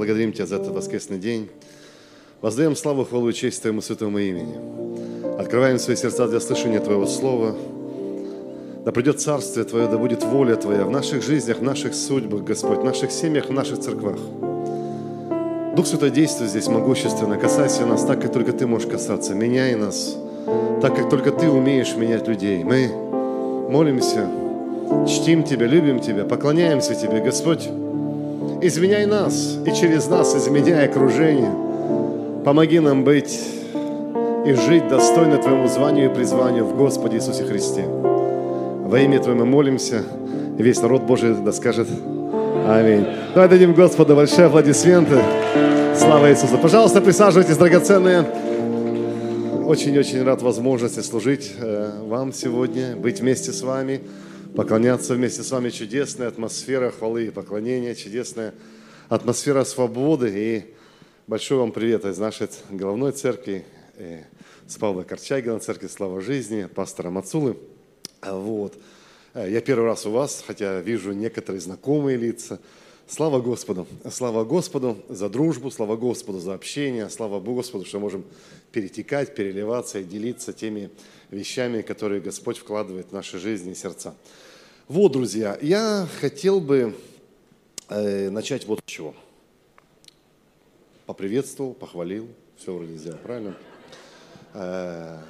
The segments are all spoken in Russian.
благодарим Тебя за этот воскресный день. Воздаем славу, хвалу и честь Твоему святому имени. Открываем свои сердца для слышания Твоего Слова. Да придет Царствие Твое, да будет воля Твоя в наших жизнях, в наших судьбах, Господь, в наших семьях, в наших церквах. Дух Святой действует здесь могущественно. Касайся нас так, как только Ты можешь касаться. Меняй нас так, как только Ты умеешь менять людей. Мы молимся, чтим Тебя, любим Тебя, поклоняемся Тебе, Господь. Изменяй нас и через нас изменяй окружение. Помоги нам быть и жить достойно Твоему званию и призванию в Господе Иисусе Христе. Во имя Твое мы молимся, и весь народ Божий да скажет Аминь. Давай дадим Господу большие аплодисменты. Слава Иисусу. Пожалуйста, присаживайтесь, драгоценные. Очень-очень рад возможности служить э, вам сегодня, быть вместе с вами, поклоняться вместе с вами. Чудесная атмосфера хвалы и поклонения, чудесная атмосфера свободы. И большой вам привет из нашей головной церкви, э, с Павла Корчагина, церкви Слава Жизни, пастора Мацулы. Вот. Э, я первый раз у вас, хотя вижу некоторые знакомые лица. Слава Господу! Слава Господу за дружбу, слава Господу за общение, слава Господу, что можем перетекать, переливаться и делиться теми вещами, которые Господь вкладывает в наши жизни и сердца. Вот, друзья, я хотел бы э, начать вот с чего. Поприветствовал, похвалил, все вроде сделал правильно. Э,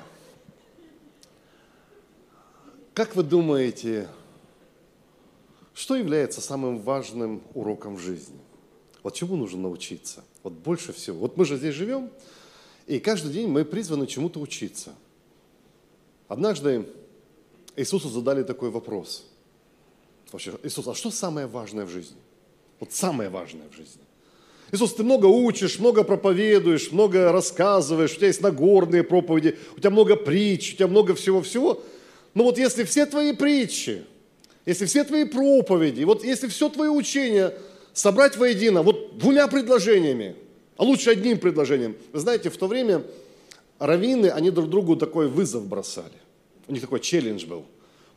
как вы думаете, что является самым важным уроком в жизни? Вот чему нужно научиться? Вот больше всего. Вот мы же здесь живем, и каждый день мы призваны чему-то учиться. Однажды Иисусу задали такой вопрос. Вообще, Иисус, а что самое важное в жизни? Вот самое важное в жизни. Иисус, ты много учишь, много проповедуешь, много рассказываешь, у тебя есть нагорные проповеди, у тебя много притч, у тебя много всего-всего – но вот если все твои притчи, если все твои проповеди, вот если все твое учение собрать воедино, вот двумя предложениями, а лучше одним предложением. Вы знаете, в то время раввины, они друг другу такой вызов бросали. У них такой челлендж был.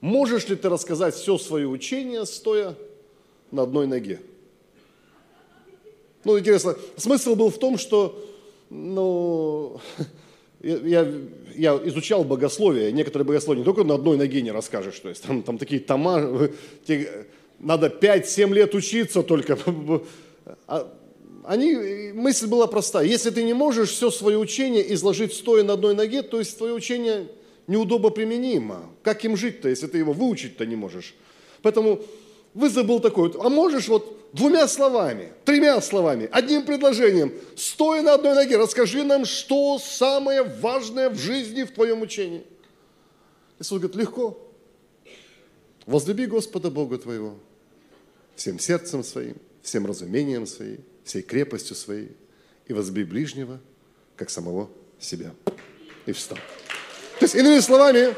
Можешь ли ты рассказать все свое учение, стоя на одной ноге? Ну, интересно, смысл был в том, что, ну, я, я изучал богословие, некоторые богословия не только на одной ноге не расскажешь, то есть там, там такие тома, надо 5-7 лет учиться только. А они, мысль была простая. Если ты не можешь все свое учение изложить стоя на одной ноге, то есть твое учение неудобно применимо. Как им жить-то, если ты его выучить-то не можешь? Поэтому вызов был такой, а можешь вот двумя словами, тремя словами, одним предложением, стоя на одной ноге, расскажи нам, что самое важное в жизни в твоем учении. Иисус говорит, легко. Возлюби Господа Бога твоего всем сердцем своим, всем разумением своим, всей крепостью своей, и возлюби ближнего, как самого себя. И встал. То есть, иными словами,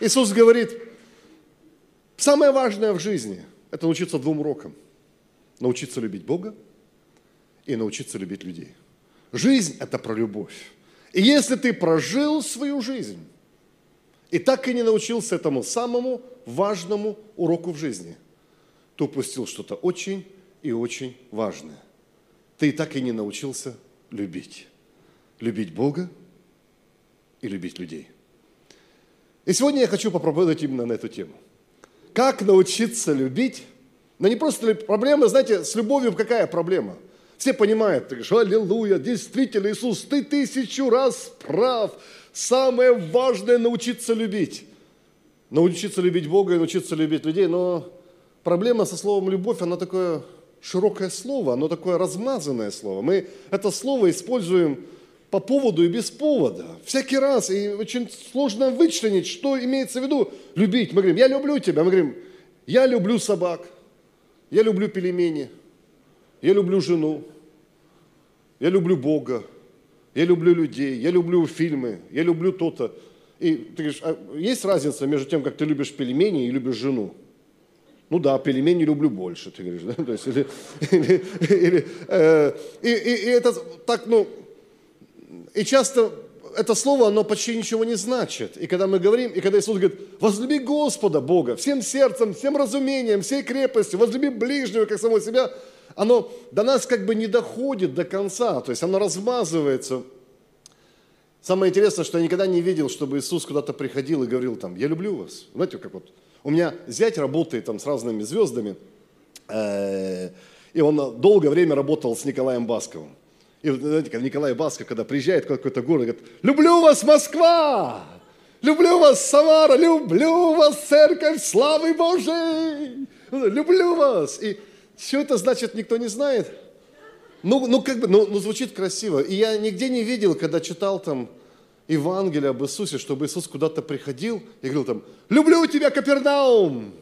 Иисус говорит, самое важное в жизни – это научиться двум урокам – научиться любить Бога и научиться любить людей. Жизнь – это про любовь. И если ты прожил свою жизнь и так и не научился этому самому важному уроку в жизни, то упустил что-то очень и очень важное. Ты так и не научился любить. Любить Бога и любить людей. И сегодня я хочу попробовать именно на эту тему. Как научиться любить но не просто проблема, знаете, с любовью какая проблема? Все понимают, ты говоришь, аллилуйя, действительно, Иисус, ты тысячу раз прав. Самое важное – научиться любить. Научиться любить Бога и научиться любить людей. Но проблема со словом «любовь», она такое широкое слово, оно такое размазанное слово. Мы это слово используем по поводу и без повода. Всякий раз. И очень сложно вычленить, что имеется в виду любить. Мы говорим, я люблю тебя. Мы говорим, я люблю собак. Я люблю пельмени, я люблю жену, я люблю Бога, я люблю людей, я люблю фильмы, я люблю то-то. И ты говоришь, а есть разница между тем, как ты любишь пельмени и любишь жену? Ну да, пельмени люблю больше, ты говоришь, да? То есть, или, или, или, э, и, и, и это так, ну, и часто это слово, оно почти ничего не значит. И когда мы говорим, и когда Иисус говорит, возлюби Господа Бога всем сердцем, всем разумением, всей крепостью, возлюби ближнего, как самого себя, оно до нас как бы не доходит до конца, то есть оно размазывается. Самое интересное, что я никогда не видел, чтобы Иисус куда-то приходил и говорил там, я люблю вас. Знаете, как вот, у меня зять работает там с разными звездами, э, и он долгое время работал с Николаем Басковым. И знаете, когда Николай Басков, когда приезжает в какой-то город, говорит, люблю вас, Москва! Люблю вас, Самара! Люблю вас, Церковь Славы Божией! Люблю вас! И все это значит, никто не знает. Ну, ну как бы, ну, ну звучит красиво. И я нигде не видел, когда читал там Евангелие об Иисусе, чтобы Иисус куда-то приходил и говорил там, люблю тебя, Капернаум!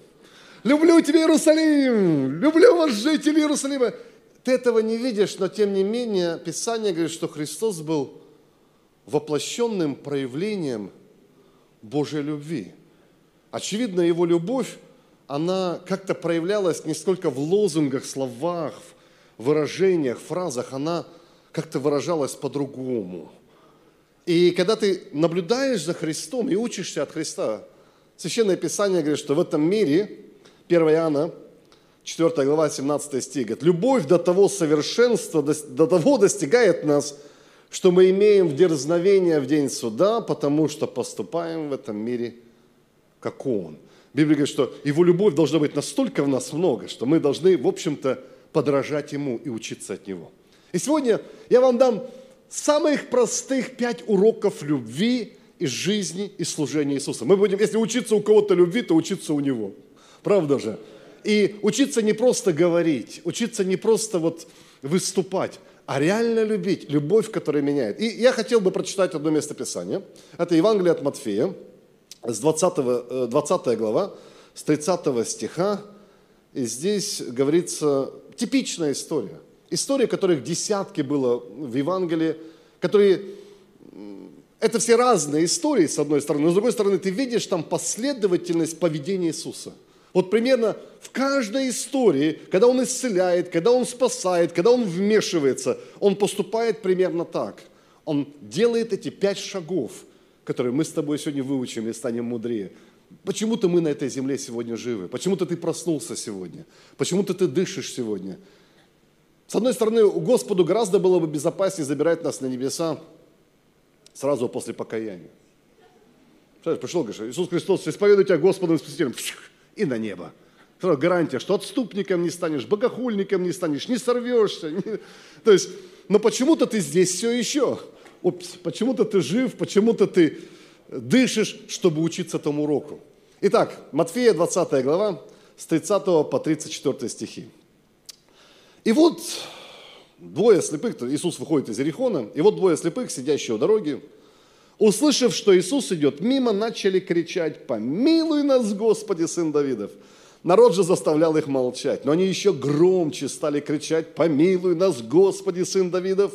Люблю тебя, Иерусалим! Люблю вас, жители Иерусалима! Ты этого не видишь, но тем не менее Писание говорит, что Христос был воплощенным проявлением Божьей любви. Очевидно, Его любовь она как-то проявлялась не сколько в лозунгах, словах, выражениях, фразах, она как-то выражалась по-другому. И когда ты наблюдаешь за Христом и учишься от Христа, Священное Писание говорит, что в этом мире, 1 Иоанна, 4 глава, 17 стих, говорит, любовь до того совершенства, до того достигает нас, что мы имеем в дерзновение в день суда, потому что поступаем в этом мире, как Он. Библия говорит, что Его любовь должна быть настолько в нас много, что мы должны, в общем-то, подражать Ему и учиться от Него. И сегодня я вам дам самых простых пять уроков любви из жизни и служения Иисуса. Мы будем, если учиться у кого-то любви, то учиться у Него. Правда же? И учиться не просто говорить, учиться не просто вот выступать, а реально любить, любовь, которая меняет. И я хотел бы прочитать одно местописание. Это Евангелие от Матфея, с 20, 20 э, глава, с 30 стиха, и здесь говорится типичная история. История, которых десятки было в Евангелии, которые... Это все разные истории, с одной стороны, но с другой стороны, ты видишь там последовательность поведения Иисуса. Вот примерно в каждой истории, когда Он исцеляет, когда Он спасает, когда Он вмешивается, Он поступает примерно так. Он делает эти пять шагов – которые мы с тобой сегодня выучим и станем мудрее. Почему-то мы на этой земле сегодня живы. Почему-то ты проснулся сегодня. Почему-то ты дышишь сегодня. С одной стороны, Господу гораздо было бы безопаснее забирать нас на небеса сразу после покаяния. Знаешь, пришел, говоришь, Иисус Христос, исповедуй тебя Господом и Спасителем, и на небо. Сразу гарантия, что отступником не станешь, богохульником не станешь, не сорвешься. Не... То есть, но почему-то ты здесь все еще почему-то ты жив, почему-то ты дышишь, чтобы учиться этому уроку. Итак, Матфея 20 глава, с 30 по 34 стихи. И вот двое слепых, Иисус выходит из Ерехона, и вот двое слепых, сидящие у дороги, услышав, что Иисус идет мимо, начали кричать, «Помилуй нас, Господи, Сын Давидов!» Народ же заставлял их молчать, но они еще громче стали кричать, «Помилуй нас, Господи, Сын Давидов!»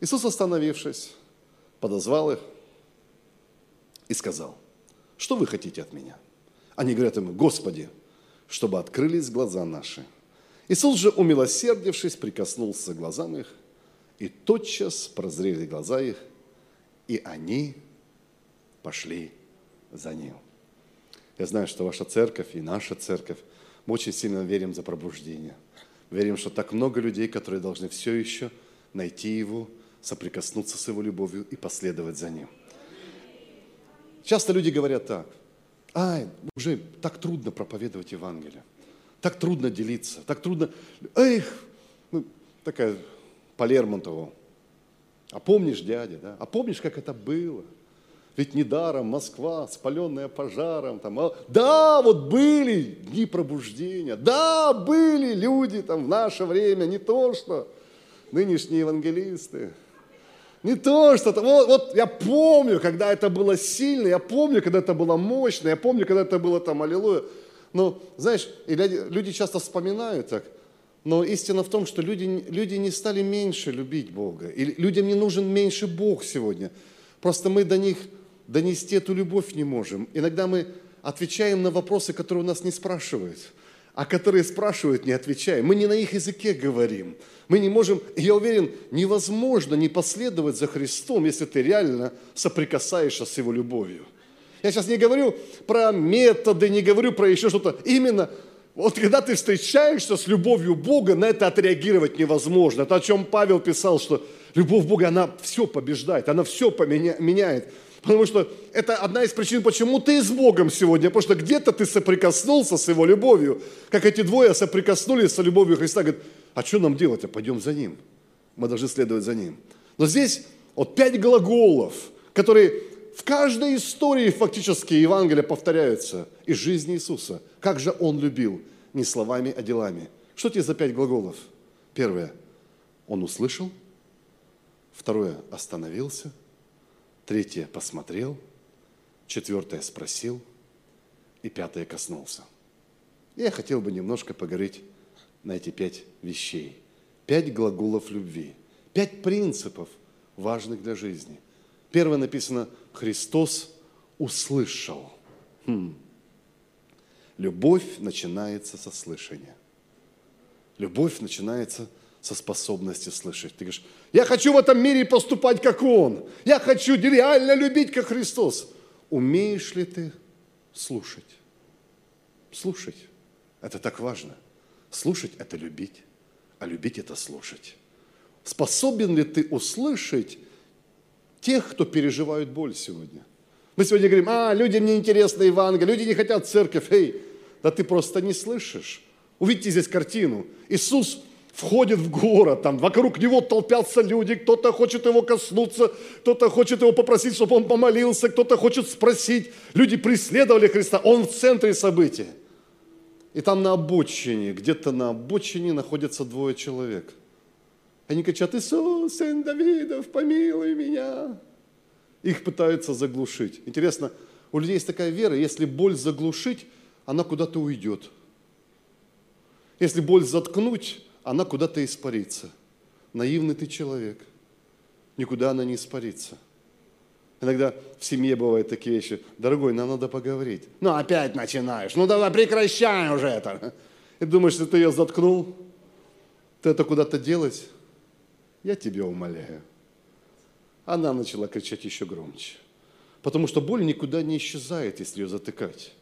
Иисус, остановившись, подозвал их и сказал, что вы хотите от меня? Они говорят ему, Господи, чтобы открылись глаза наши. Иисус же, умилосердившись, прикоснулся к глазам их, и тотчас прозрели глаза их, и они пошли за Ним. Я знаю, что ваша церковь и наша церковь, мы очень сильно верим за пробуждение. Верим, что так много людей, которые должны все еще найти Его, соприкоснуться с Его любовью и последовать за Ним. Часто люди говорят так, ай, уже так трудно проповедовать Евангелие, так трудно делиться, так трудно, эх, ну, такая по Лермонтову, а помнишь, дядя, да? А помнишь, как это было? Ведь недаром Москва, спаленная пожаром, там, а, да, вот были дни пробуждения, да, были люди там в наше время, не то что нынешние евангелисты, не то, что вот, вот я помню, когда это было сильно, я помню, когда это было мощно, я помню, когда это было там, аллилуйя. Но, знаешь, люди часто вспоминают так, но истина в том, что люди, люди не стали меньше любить Бога. И людям не нужен меньше Бог сегодня. Просто мы до них донести эту любовь не можем. Иногда мы отвечаем на вопросы, которые у нас не спрашивают – а которые спрашивают, не отвечаем. Мы не на их языке говорим. Мы не можем, я уверен, невозможно не последовать за Христом, если ты реально соприкасаешься с Его любовью. Я сейчас не говорю про методы, не говорю про еще что-то. Именно Вот когда ты встречаешься с любовью Бога, на это отреагировать невозможно. Это о чем Павел писал, что любовь Бога, она все побеждает, она все поменя, меняет. Потому что это одна из причин, почему ты с Богом сегодня. Потому что где-то ты соприкоснулся с Его любовью. Как эти двое соприкоснулись со любовью Христа. Говорят, а что нам делать? А пойдем за Ним. Мы должны следовать за Ним. Но здесь вот пять глаголов, которые в каждой истории фактически Евангелия повторяются из жизни Иисуса. Как же Он любил, не словами, а делами. Что тебе за пять глаголов? Первое. Он услышал. Второе. Остановился. Третье. Посмотрел. Четвертое. Спросил. И пятое. Коснулся. Я хотел бы немножко поговорить на эти пять вещей. Пять глаголов любви. Пять принципов, важных для жизни. Первое написано – Христос услышал. Хм. Любовь начинается со слышания. Любовь начинается со способности слышать. Ты говоришь, я хочу в этом мире поступать, как Он. Я хочу реально любить, как Христос. Умеешь ли ты слушать? Слушать. Это так важно. Слушать – это любить, а любить – это слушать. Способен ли ты услышать тех, кто переживают боль сегодня. Мы сегодня говорим, а, людям не интересно Евангелие, люди не хотят церковь. Эй, да ты просто не слышишь. Увидите здесь картину. Иисус входит в город, там вокруг него толпятся люди, кто-то хочет его коснуться, кто-то хочет его попросить, чтобы он помолился, кто-то хочет спросить. Люди преследовали Христа, он в центре события. И там на обочине, где-то на обочине находятся двое человек – они кричат, Иисус, сын Давидов, помилуй меня. Их пытаются заглушить. Интересно, у людей есть такая вера, если боль заглушить, она куда-то уйдет. Если боль заткнуть, она куда-то испарится. Наивный ты человек. Никуда она не испарится. Иногда в семье бывают такие вещи. Дорогой, нам надо поговорить. Ну, опять начинаешь. Ну, давай прекращай уже это. И думаешь, если ты ее заткнул, ты это куда-то делать, я тебя умоляю. Она начала кричать еще громче. Потому что боль никуда не исчезает, если ее затыкать.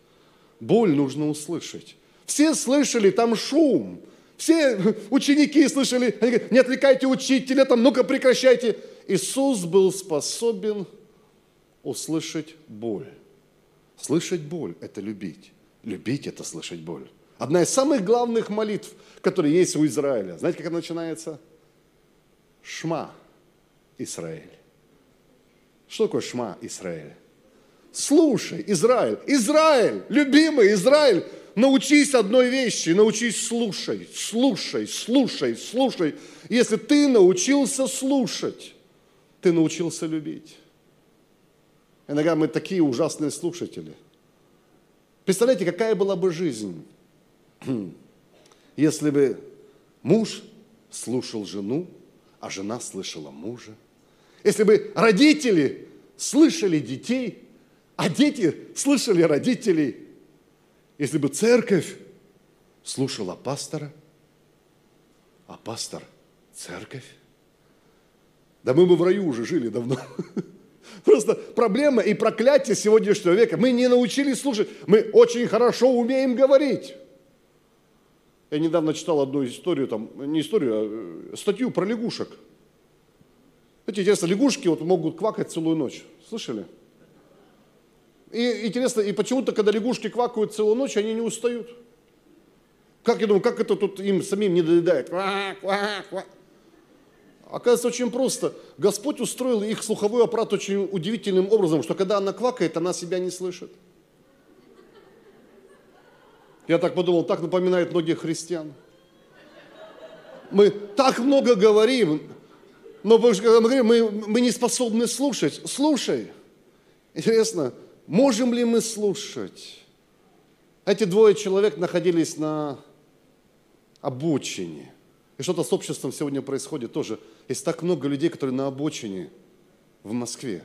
Боль нужно услышать. Все слышали, там шум. Все ученики слышали, они говорят, не отвлекайте учителя, там, ну-ка прекращайте. Иисус был способен услышать боль. Слышать боль – это любить. Любить – это слышать боль. Одна из самых главных молитв, которые есть у Израиля. Знаете, как она начинается? – Шма Израиль. Что такое Шма Израиль? Слушай, Израиль, Израиль, любимый Израиль, научись одной вещи, научись слушай, слушай, слушай, слушай. Если ты научился слушать, ты научился любить. Иногда мы такие ужасные слушатели. Представляете, какая была бы жизнь, если бы муж слушал жену, а жена слышала мужа. Если бы родители слышали детей, а дети слышали родителей, если бы церковь слушала пастора, а пастор – церковь, да мы бы в раю уже жили давно. Просто проблема и проклятие сегодняшнего века. Мы не научились слушать. Мы очень хорошо умеем говорить. Я недавно читал одну историю, там, не историю, а э, статью про лягушек. Знаете, интересно, лягушки вот могут квакать целую ночь. Слышали? И интересно, и почему-то, когда лягушки квакают целую ночь, они не устают. Как я думаю, как это тут им самим не доедает? Квак, квак, квак. Оказывается, очень просто. Господь устроил их слуховой аппарат очень удивительным образом, что когда она квакает, она себя не слышит. Я так подумал, так напоминает многих христиан. Мы так много говорим, но когда мы говорим, мы, мы не способны слушать. Слушай. Интересно, можем ли мы слушать? Эти двое человек находились на обочине. И что-то с обществом сегодня происходит тоже. Есть так много людей, которые на обочине в Москве.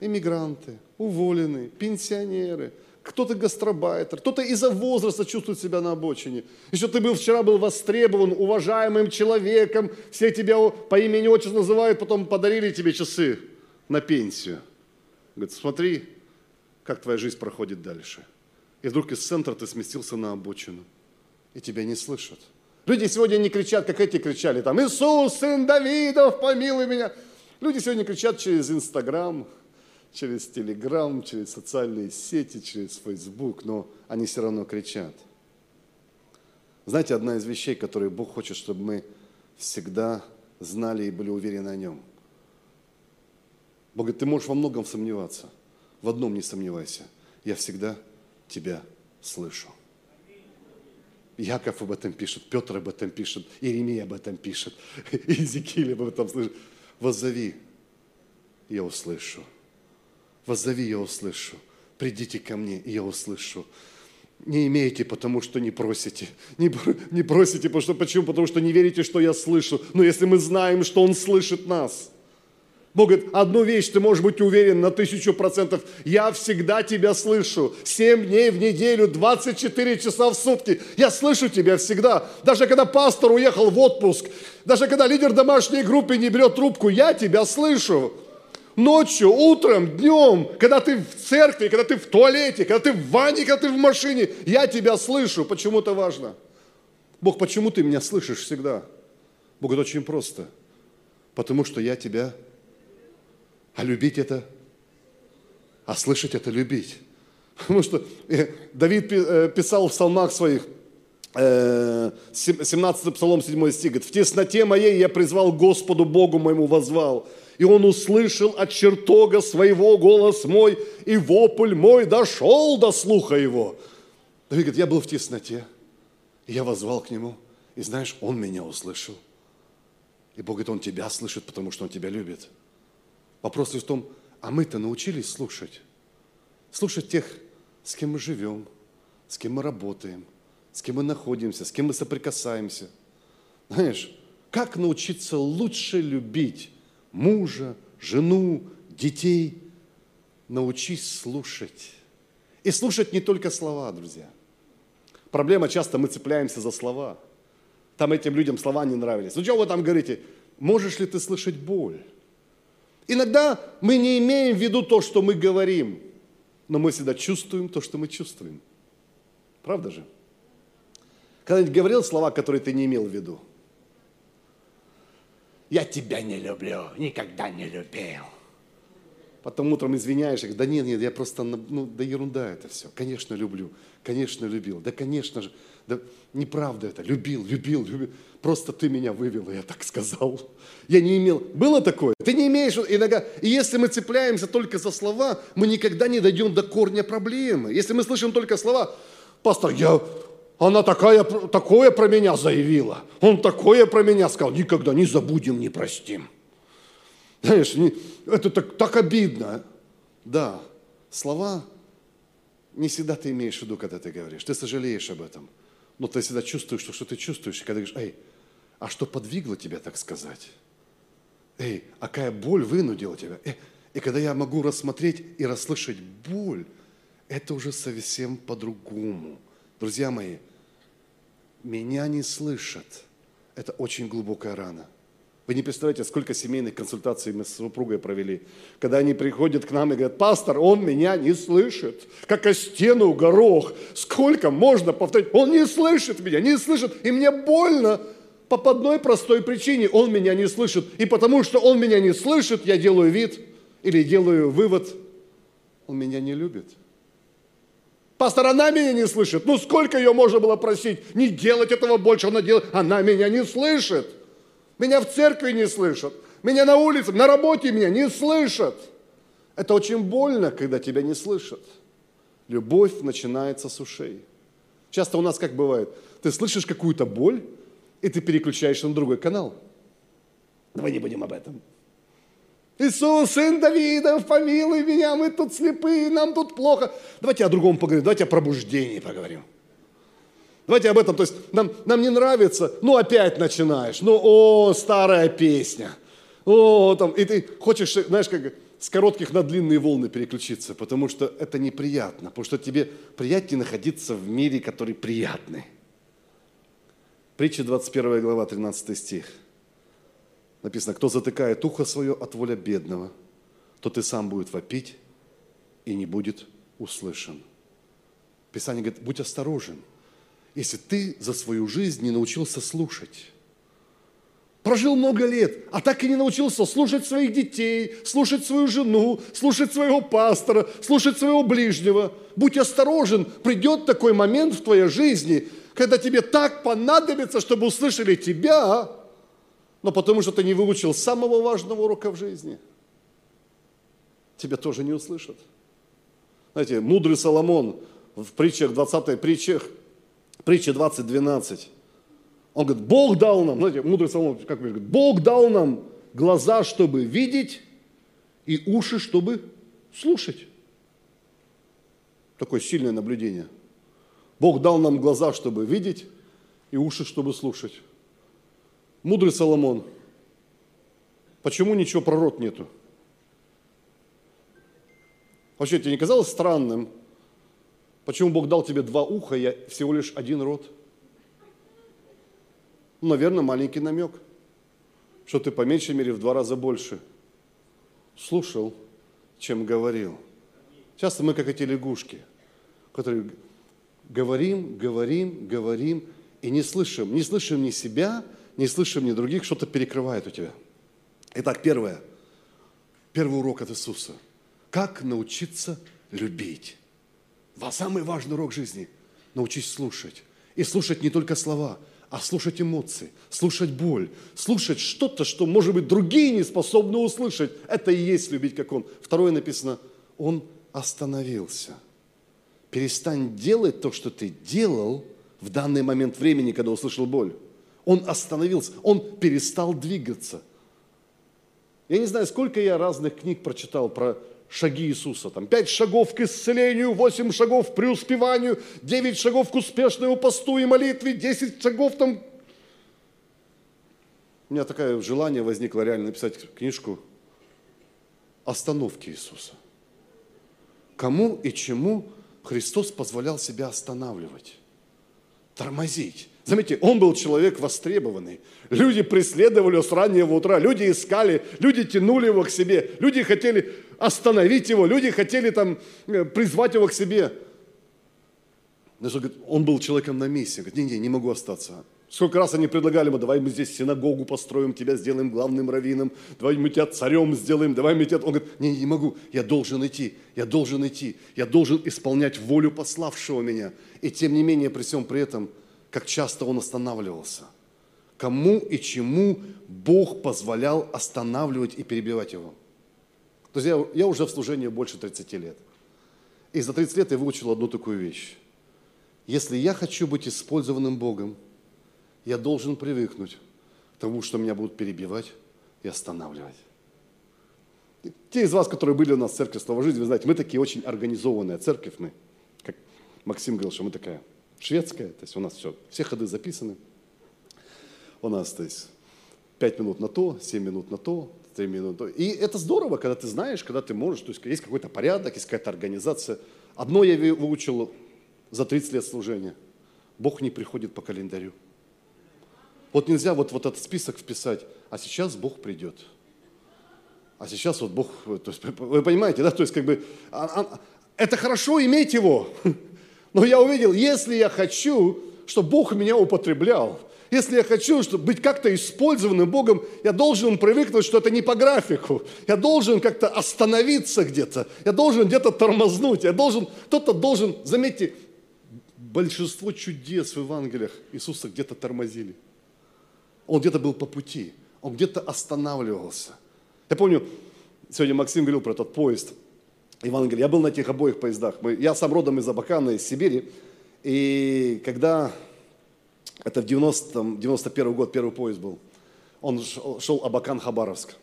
Иммигранты, уволенные, пенсионеры – кто-то гастробайтер, кто-то из-за возраста чувствует себя на обочине. Еще ты был вчера был востребован, уважаемым человеком, все тебя по имени отчеству называют, потом подарили тебе часы на пенсию. Говорит, смотри, как твоя жизнь проходит дальше. И вдруг из центра ты сместился на обочину. и тебя не слышат. Люди сегодня не кричат, как эти кричали, там, Иисус, сын Давидов, помилуй меня. Люди сегодня кричат через Инстаграм, через Телеграм, через социальные сети, через Фейсбук, но они все равно кричат. Знаете, одна из вещей, которые Бог хочет, чтобы мы всегда знали и были уверены о Нем. Бог говорит, ты можешь во многом сомневаться, в одном не сомневайся, я всегда тебя слышу. Яков об этом пишет, Петр об этом пишет, Иеремия об этом пишет, Иезекииль об этом слышит. Воззови, я услышу. Воззови, я услышу. Придите ко мне, и я услышу. Не имеете, потому что не просите. Не, не просите, потому что, почему? Потому что не верите, что я слышу. Но если мы знаем, что Он слышит нас – Бог говорит, одну вещь ты можешь быть уверен на тысячу процентов. Я всегда тебя слышу. Семь дней в неделю, 24 часа в сутки. Я слышу тебя всегда. Даже когда пастор уехал в отпуск, даже когда лидер домашней группы не берет трубку, я тебя слышу. Ночью, утром, днем, когда ты в церкви, когда ты в туалете, когда ты в ванне, когда ты в машине, я тебя слышу. Почему это важно? Бог, почему ты меня слышишь всегда? Бог говорит, очень просто. Потому что я тебя а любить это, а слышать это любить. Потому что э, Давид э, писал в псалмах своих, 17 э, псалом, 7 стих, говорит, «В тесноте моей я призвал Господу Богу моему возвал, и Он услышал от чертога своего голос мой, и вопль мой дошел до слуха его». Давид говорит, я был в тесноте, и я возвал к Нему, и знаешь, Он меня услышал. И Бог говорит, Он тебя слышит, потому что Он тебя любит. Вопрос лишь в том, а мы-то научились слушать. Слушать тех, с кем мы живем, с кем мы работаем, с кем мы находимся, с кем мы соприкасаемся. Знаешь, как научиться лучше любить мужа, жену, детей? Научись слушать. И слушать не только слова, друзья. Проблема часто мы цепляемся за слова. Там этим людям слова не нравились. Ну что вы там говорите? Можешь ли ты слышать боль? Иногда мы не имеем в виду то, что мы говорим, но мы всегда чувствуем то, что мы чувствуем. Правда же? Когда-нибудь говорил слова, которые ты не имел в виду? Я тебя не люблю, никогда не любил. Потом утром извиняешься, да нет, нет, я просто, ну, да ерунда это все. Конечно, люблю, конечно, любил, да, конечно же. Да неправда это, любил, любил, любил. Просто ты меня вывел, я так сказал. Я не имел. Было такое? Ты не имеешь иногда. И если мы цепляемся только за слова, мы никогда не дойдем до корня проблемы. Если мы слышим только слова, пастор, я, она такая, такое про меня заявила. Он такое про меня сказал. Никогда не забудем, не простим. Знаешь, это так, так обидно. Да, слова не всегда ты имеешь в виду, когда ты говоришь. Ты сожалеешь об этом. Но ты всегда чувствуешь, что, что ты чувствуешь, когда говоришь, эй, а что подвигло тебя так сказать? Эй, а какая боль вынудила тебя? Эй, и когда я могу рассмотреть и расслышать боль, это уже совсем по-другому. Друзья мои, меня не слышат. Это очень глубокая рана. Вы не представляете, сколько семейных консультаций мы с супругой провели, когда они приходят к нам и говорят, пастор, он меня не слышит, как о стену горох. Сколько можно повторять? Он не слышит меня, не слышит, и мне больно по одной простой причине. Он меня не слышит. И потому что он меня не слышит, я делаю вид или делаю вывод, он меня не любит. Пастор, она меня не слышит. Ну сколько ее можно было просить? Не делать этого больше, она делает. Она меня не слышит. Меня в церкви не слышат. Меня на улице, на работе меня не слышат. Это очень больно, когда тебя не слышат. Любовь начинается с ушей. Часто у нас как бывает? Ты слышишь какую-то боль, и ты переключаешься на другой канал. Давай не будем об этом. Иисус, сын Давидов, помилуй меня, мы тут слепые, нам тут плохо. Давайте о другом поговорим, давайте о пробуждении поговорим. Давайте об этом. То есть нам, нам не нравится, ну опять начинаешь, ну о, старая песня. О, там, и ты хочешь, знаешь, как с коротких на длинные волны переключиться, потому что это неприятно, потому что тебе приятнее находиться в мире, который приятный. Притча 21 глава, 13 стих. Написано, кто затыкает ухо свое от воля бедного, тот и сам будет вопить и не будет услышан. Писание говорит, будь осторожен – если ты за свою жизнь не научился слушать. Прожил много лет, а так и не научился слушать своих детей, слушать свою жену, слушать своего пастора, слушать своего ближнего. Будь осторожен, придет такой момент в твоей жизни, когда тебе так понадобится, чтобы услышали тебя, но потому что ты не выучил самого важного урока в жизни, тебя тоже не услышат. Знаете, мудрый Соломон в притчах 20 притчах, притче 20, 12, он говорит, Бог дал нам, знаете, мудрый Соломон, как говорит, Бог дал нам глаза, чтобы видеть, и уши, чтобы слушать. Такое сильное наблюдение. Бог дал нам глаза, чтобы видеть, и уши, чтобы слушать. Мудрый Соломон. Почему ничего про рот нету? Вообще, тебе не казалось странным, почему Бог дал тебе два уха и всего лишь один рот? Ну, наверное, маленький намек, что ты по меньшей мере в два раза больше слушал, чем говорил. Часто мы как эти лягушки, которые говорим, говорим, говорим и не слышим. Не слышим ни себя, не слышим ни других, что-то перекрывает у тебя. Итак, первое. Первый урок от Иисуса – как научиться любить? Самый важный урок жизни – научись слушать. И слушать не только слова, а слушать эмоции, слушать боль, слушать что-то, что, может быть, другие не способны услышать. Это и есть любить, как Он. Второе написано – Он остановился. Перестань делать то, что ты делал в данный момент времени, когда услышал боль. Он остановился, он перестал двигаться. Я не знаю, сколько я разных книг прочитал про шаги Иисуса. Там пять шагов к исцелению, восемь шагов к преуспеванию, девять шагов к успешному посту и молитве, десять шагов там. У меня такое желание возникло реально написать книжку «Остановки Иисуса». Кому и чему Христос позволял себя останавливать, тормозить. Заметьте, он был человек востребованный. Люди преследовали его с раннего утра, люди искали, люди тянули его к себе, люди хотели остановить его, люди хотели там э, призвать его к себе. Он был человеком на миссии. Говорит, не, не, не могу остаться. Сколько раз они предлагали ему, давай мы здесь синагогу построим, тебя сделаем главным раввином, давай мы тебя царем сделаем, давай мы тебя... Он говорит, не, не могу, я должен идти, я должен идти, я должен исполнять волю пославшего меня. И тем не менее, при всем при этом – как часто он останавливался. Кому и чему Бог позволял останавливать и перебивать его. Друзья, я уже в служении больше 30 лет. И за 30 лет я выучил одну такую вещь. Если я хочу быть использованным Богом, я должен привыкнуть к тому, что меня будут перебивать и останавливать. Те из вас, которые были у нас в церкви Слова Жизни, вы знаете, мы такие очень организованная церковь, мы, как Максим говорил, что мы такая шведская, то есть у нас все, все ходы записаны. У нас, то есть, 5 минут на то, 7 минут на то, 3 минуты. И это здорово, когда ты знаешь, когда ты можешь, то есть есть какой-то порядок, есть какая-то организация. Одно я выучил за 30 лет служения. Бог не приходит по календарю. Вот нельзя вот, вот этот список вписать, а сейчас Бог придет. А сейчас вот Бог, то есть, вы понимаете, да, то есть как бы, а, а, это хорошо иметь его, но я увидел, если я хочу, чтобы Бог меня употреблял, если я хочу чтобы быть как-то использованным Богом, я должен привыкнуть, что это не по графику. Я должен как-то остановиться где-то. Я должен где-то тормознуть. Я должен, кто-то должен, заметьте, большинство чудес в Евангелиях Иисуса где-то тормозили. Он где-то был по пути. Он где-то останавливался. Я помню, сегодня Максим говорил про этот поезд – Евангелие. Я был на этих обоих поездах. Я сам родом из Абакана, из Сибири. И когда, это в 90 91 год первый поезд был, он шел Абакан-Хабаровск.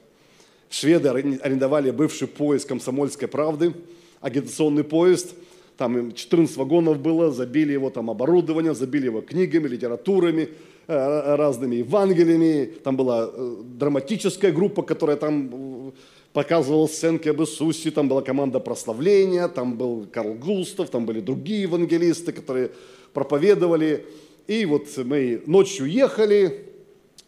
Шведы арендовали бывший поезд комсомольской правды, агитационный поезд. Там 14 вагонов было, забили его там оборудованием, забили его книгами, литературами, э, разными Евангелиями. Там была э, драматическая группа, которая там показывал сценки об Иисусе, там была команда прославления, там был Карл Густав, там были другие евангелисты, которые проповедовали. И вот мы ночью ехали,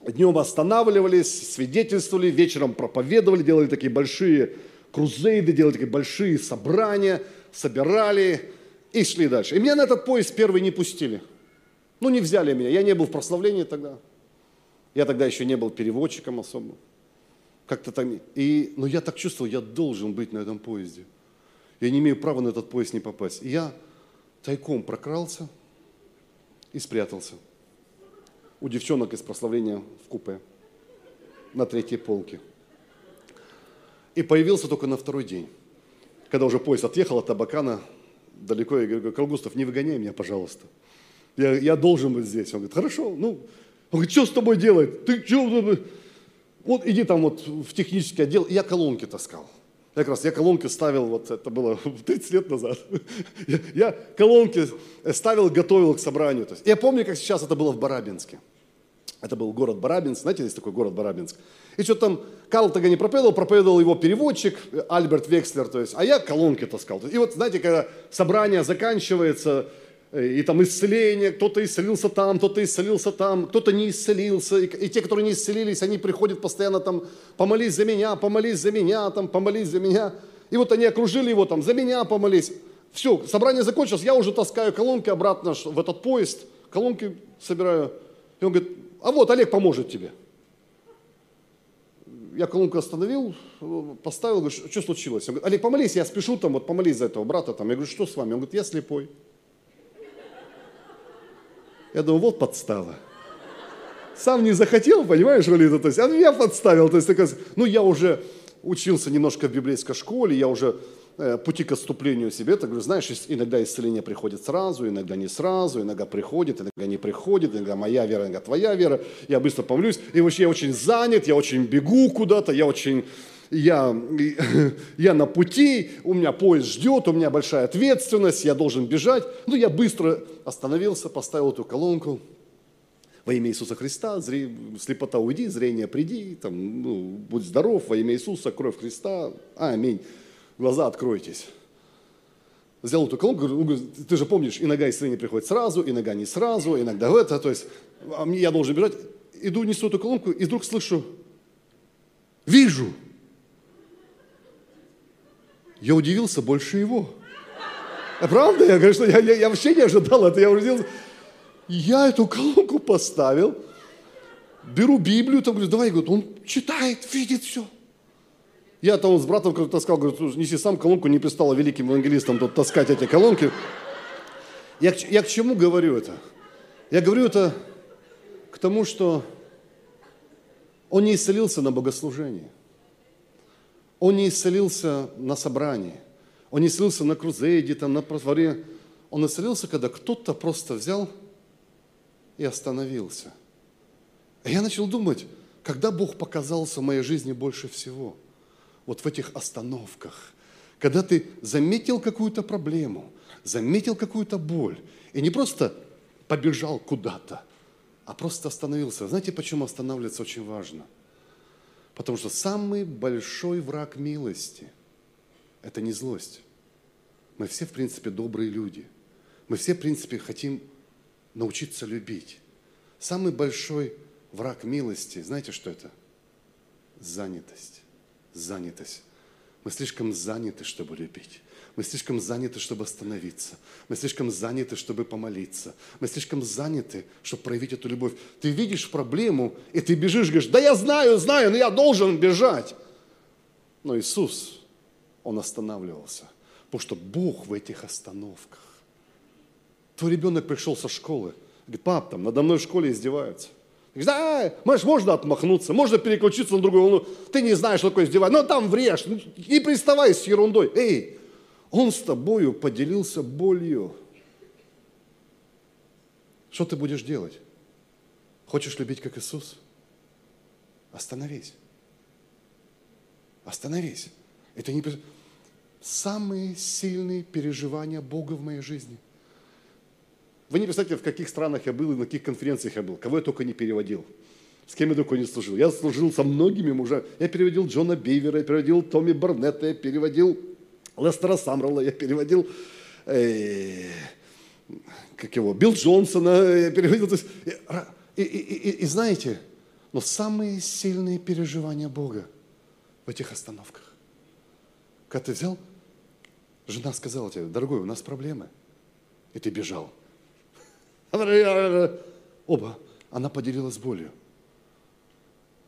днем останавливались, свидетельствовали, вечером проповедовали, делали такие большие крузейды, делали такие большие собрания, собирали и шли дальше. И меня на этот поезд первый не пустили. Ну, не взяли меня. Я не был в прославлении тогда. Я тогда еще не был переводчиком особо. Как-то там. И, но я так чувствовал, я должен быть на этом поезде. Я не имею права на этот поезд не попасть. И я тайком прокрался и спрятался у девчонок из прославления в купе на третьей полке. И появился только на второй день, когда уже поезд отъехал от Абакана далеко. Я говорю, Колгустов, не выгоняй меня, пожалуйста. Я, я должен быть здесь. Он говорит, хорошо. Ну, он говорит, что с тобой делать? Ты что? Вот иди там вот в технический отдел. Я колонки таскал. Я как раз, я колонки ставил, вот это было 30 лет назад. Я, я колонки ставил, готовил к собранию. То есть, я помню, как сейчас это было в Барабинске. Это был город Барабинск, знаете, есть такой город Барабинск. И что там Карл тогда не проповедовал, проповедовал его переводчик Альберт Векслер, то есть, а я колонки таскал. И вот, знаете, когда собрание заканчивается, э, и там исцеление, кто-то исцелился там, кто-то исцелился там, кто-то не исцелился, и, и те, которые не исцелились, они приходят постоянно там, помолись за меня, помолись за меня, там, помолись за меня. И вот они окружили его там, за меня помолись. Все, собрание закончилось, я уже таскаю колонки обратно в этот поезд, колонки собираю. И он говорит, а вот Олег поможет тебе. Я колонку остановил, поставил, говорю, что случилось? Он говорит, Олег, помолись, я спешу там, вот помолись за этого брата там. Я говорю, что с вами? Он говорит, я слепой. Я думаю, вот подстава. Сам не захотел, понимаешь, Валида, то есть, а я подставил. То есть, ну, я уже учился немножко в библейской школе, я уже Э, пути к отступлению себе, ты говоришь, знаешь, иногда исцеление приходит сразу, иногда не сразу, иногда приходит, иногда не приходит, иногда моя вера, иногда твоя вера, я быстро помолюсь, и вообще я очень занят, я очень бегу куда-то, я очень, я, я на пути, у меня поезд ждет, у меня большая ответственность, я должен бежать. Ну, я быстро остановился, поставил эту колонку, во имя Иисуса Христа, зре... слепота уйди, зрение приди, там, ну, будь здоров, во имя Иисуса, кровь Христа, аминь глаза откройтесь. Сделал эту колонку, говорю, ты же помнишь, иногда исцеление приходит сразу, иногда не сразу, иногда в это, то есть а я должен бежать. Иду, несу эту колонку, и вдруг слышу, вижу. Я удивился больше его. А правда? Я говорю, что я, я, я вообще не ожидал это, я удивился. Я эту колонку поставил, беру Библию, там говорю, давай, говорит, он читает, видит все. Я там с братом как-то таскал, говорю, неси сам колонку, не пристало великим евангелистам тут таскать эти колонки. Я, я к чему говорю это? Я говорю это к тому, что он не исцелился на богослужении. Он не исцелился на собрании. Он не исцелился на крузейде, там, на протворе. Он исцелился, когда кто-то просто взял и остановился. И я начал думать, когда Бог показался в моей жизни больше всего – вот в этих остановках, когда ты заметил какую-то проблему, заметил какую-то боль, и не просто побежал куда-то, а просто остановился. Знаете, почему останавливаться очень важно? Потому что самый большой враг милости – это не злость. Мы все, в принципе, добрые люди. Мы все, в принципе, хотим научиться любить. Самый большой враг милости, знаете, что это? Занятость занятость. Мы слишком заняты, чтобы любить. Мы слишком заняты, чтобы остановиться. Мы слишком заняты, чтобы помолиться. Мы слишком заняты, чтобы проявить эту любовь. Ты видишь проблему, и ты бежишь, говоришь, да я знаю, знаю, но я должен бежать. Но Иисус, Он останавливался, потому что Бог в этих остановках. Твой ребенок пришел со школы, говорит, пап, там надо мной в школе издеваются. Да, можешь, можно отмахнуться, можно переключиться на другую волну. Ты не знаешь, что такое издевать. Но там врежь. Не приставай с ерундой. Эй, он с тобою поделился болью. Что ты будешь делать? Хочешь любить, как Иисус? Остановись. Остановись. Это не самые сильные переживания Бога в моей жизни – вы не представляете, в каких странах я был и на каких конференциях я был, кого я только не переводил, с кем я только не служил. Я служил со многими мужами. Я переводил Джона Бейвера, я переводил Томми Барнетта, я переводил Лестера Самрала, я переводил э, как его, Билл Джонсона, я переводил. То есть, и, и, и, и знаете, но самые сильные переживания Бога в этих остановках. Когда ты взял, жена сказала тебе, дорогой, у нас проблемы. И ты бежал. Оба. Она поделилась болью.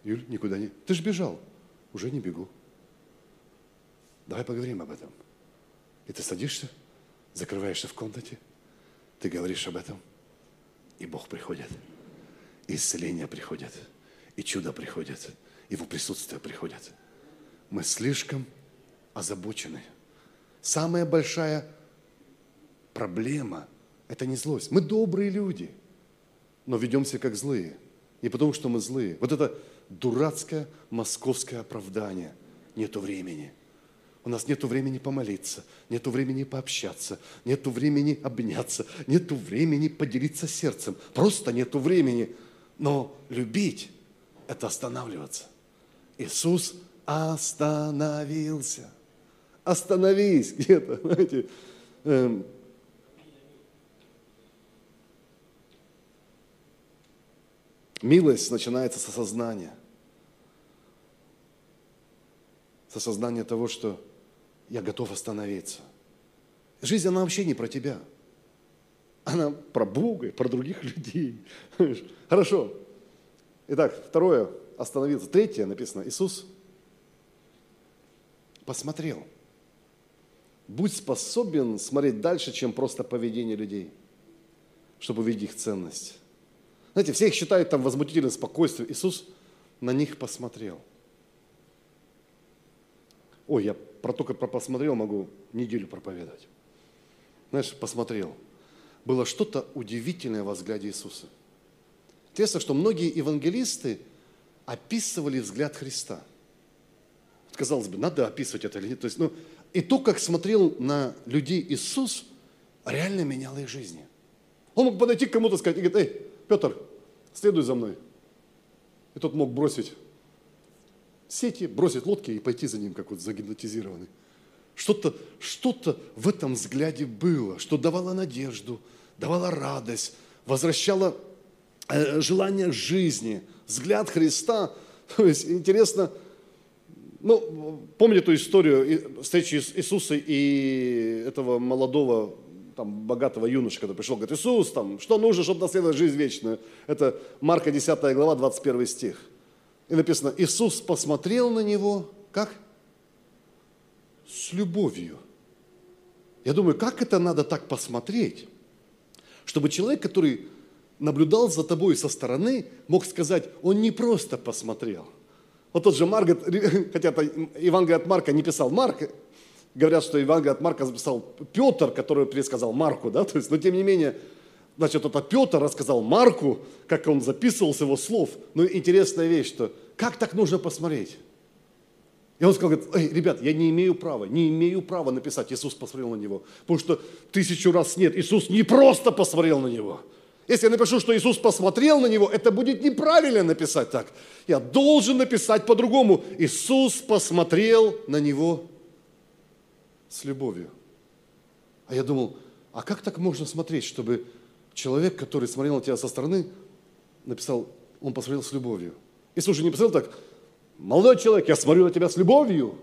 Юль, никуда не... Ты же бежал. Уже не бегу. Давай поговорим об этом. И ты садишься, закрываешься в комнате, ты говоришь об этом, и Бог приходит. И исцеление приходит, и чудо приходит, Его присутствие приходит. Мы слишком озабочены. Самая большая проблема – это не злость. Мы добрые люди, но ведемся как злые. Не потому, что мы злые. Вот это дурацкое московское оправдание. Нету времени. У нас нету времени помолиться, нету времени пообщаться, нету времени обняться, нету времени поделиться сердцем. Просто нету времени. Но любить – это останавливаться. Иисус остановился. Остановись где-то, знаете. Эм. Милость начинается с осознания. С осознания того, что я готов остановиться. Жизнь, она вообще не про тебя. Она про Бога и про других людей. Хорошо. Итак, второе – остановиться. Третье написано – Иисус посмотрел. Будь способен смотреть дальше, чем просто поведение людей, чтобы увидеть их ценность. Знаете, все их считают там возмутительным спокойствием. Иисус на них посмотрел. Ой, я про только про посмотрел могу неделю проповедовать. Знаешь, посмотрел. Было что-то удивительное во взгляде Иисуса. Интересно, что многие евангелисты описывали взгляд Христа – казалось бы, надо описывать это или нет. То есть, ну, и то, как смотрел на людей Иисус, реально меняло их жизни. Он мог подойти к кому-то и сказать, эй, Петр, следуй за мной. И тот мог бросить сети, бросить лодки и пойти за ним, как вот загипнотизированный. Что-то что в этом взгляде было, что давало надежду, давало радость, возвращало э, желание жизни, взгляд Христа. То есть интересно, ну, помните эту историю встречи Иисуса и этого молодого, там, богатого юноши, который пришел, говорит, Иисус, там, что нужно, чтобы наследовать жизнь вечную? Это Марка 10 глава, 21 стих. И написано, Иисус посмотрел на него, как? С любовью. Я думаю, как это надо так посмотреть, чтобы человек, который наблюдал за тобой со стороны, мог сказать, он не просто посмотрел – вот тот же Марк, хотя это Евангелие от Марка не писал Марк, говорят, что Евангелие от Марка записал Петр, который пересказал Марку, да, то есть, но тем не менее, значит, это Петр рассказал Марку, как он записывал с его слов. Но интересная вещь, что как так нужно посмотреть? И он сказал, эй, ребят, я не имею права, не имею права написать, Иисус посмотрел на него. Потому что тысячу раз нет, Иисус не просто посмотрел на него – если я напишу, что Иисус посмотрел на него, это будет неправильно написать так. Я должен написать по-другому. Иисус посмотрел на него с любовью. А я думал, а как так можно смотреть, чтобы человек, который смотрел на тебя со стороны, написал, он посмотрел с любовью. Иисус же не посмотрел так, молодой человек, я смотрю на тебя с любовью.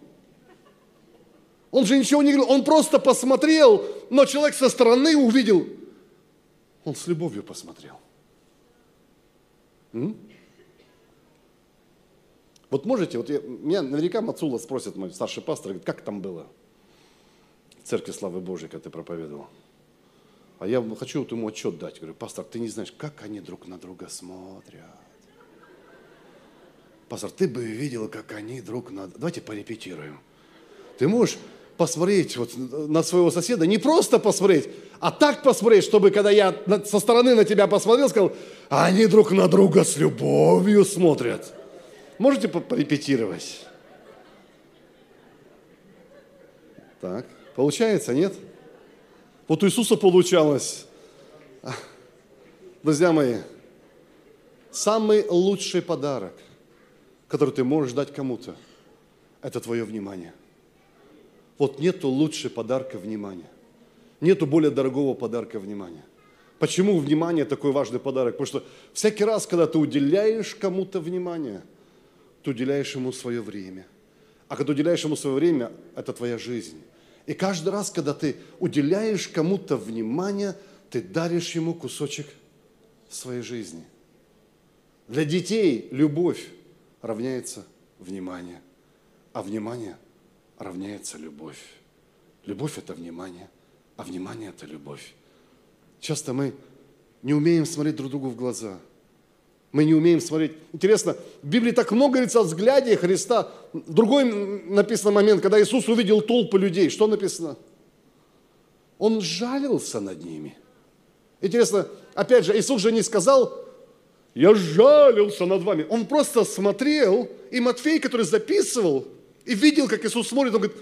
Он же ничего не говорил, он просто посмотрел, но человек со стороны увидел, он с любовью посмотрел. М? Вот можете, вот я, меня наверняка Мацула спросит, мой старший пастор, говорит, как там было в церкви славы Божьей, когда ты проповедовал? А я хочу вот ему отчет дать. Говорю, пастор, ты не знаешь, как они друг на друга смотрят. Пастор, ты бы видел, как они друг на... Давайте порепетируем. Ты можешь посмотреть вот на своего соседа, не просто посмотреть, а так посмотреть, чтобы когда я со стороны на тебя посмотрел, сказал, они друг на друга с любовью смотрят. Можете порепетировать? Так, получается, нет? Вот у Иисуса получалось. Друзья мои, самый лучший подарок, который ты можешь дать кому-то, это твое внимание. Вот нету лучше подарка внимания. Нету более дорогого подарка внимания. Почему внимание такой важный подарок? Потому что всякий раз, когда ты уделяешь кому-то внимание, ты уделяешь ему свое время. А когда уделяешь ему свое время, это твоя жизнь. И каждый раз, когда ты уделяешь кому-то внимание, ты даришь ему кусочек своей жизни. Для детей любовь равняется внимание, а внимание равняется любовь. Любовь – это внимание, а внимание – это любовь. Часто мы не умеем смотреть друг другу в глаза. Мы не умеем смотреть. Интересно, в Библии так много говорится о взгляде Христа. Другой написано момент, когда Иисус увидел толпы людей. Что написано? Он жалился над ними. Интересно, опять же, Иисус же не сказал, я жалился над вами. Он просто смотрел, и Матфей, который записывал, и видел, как Иисус смотрит, он говорит,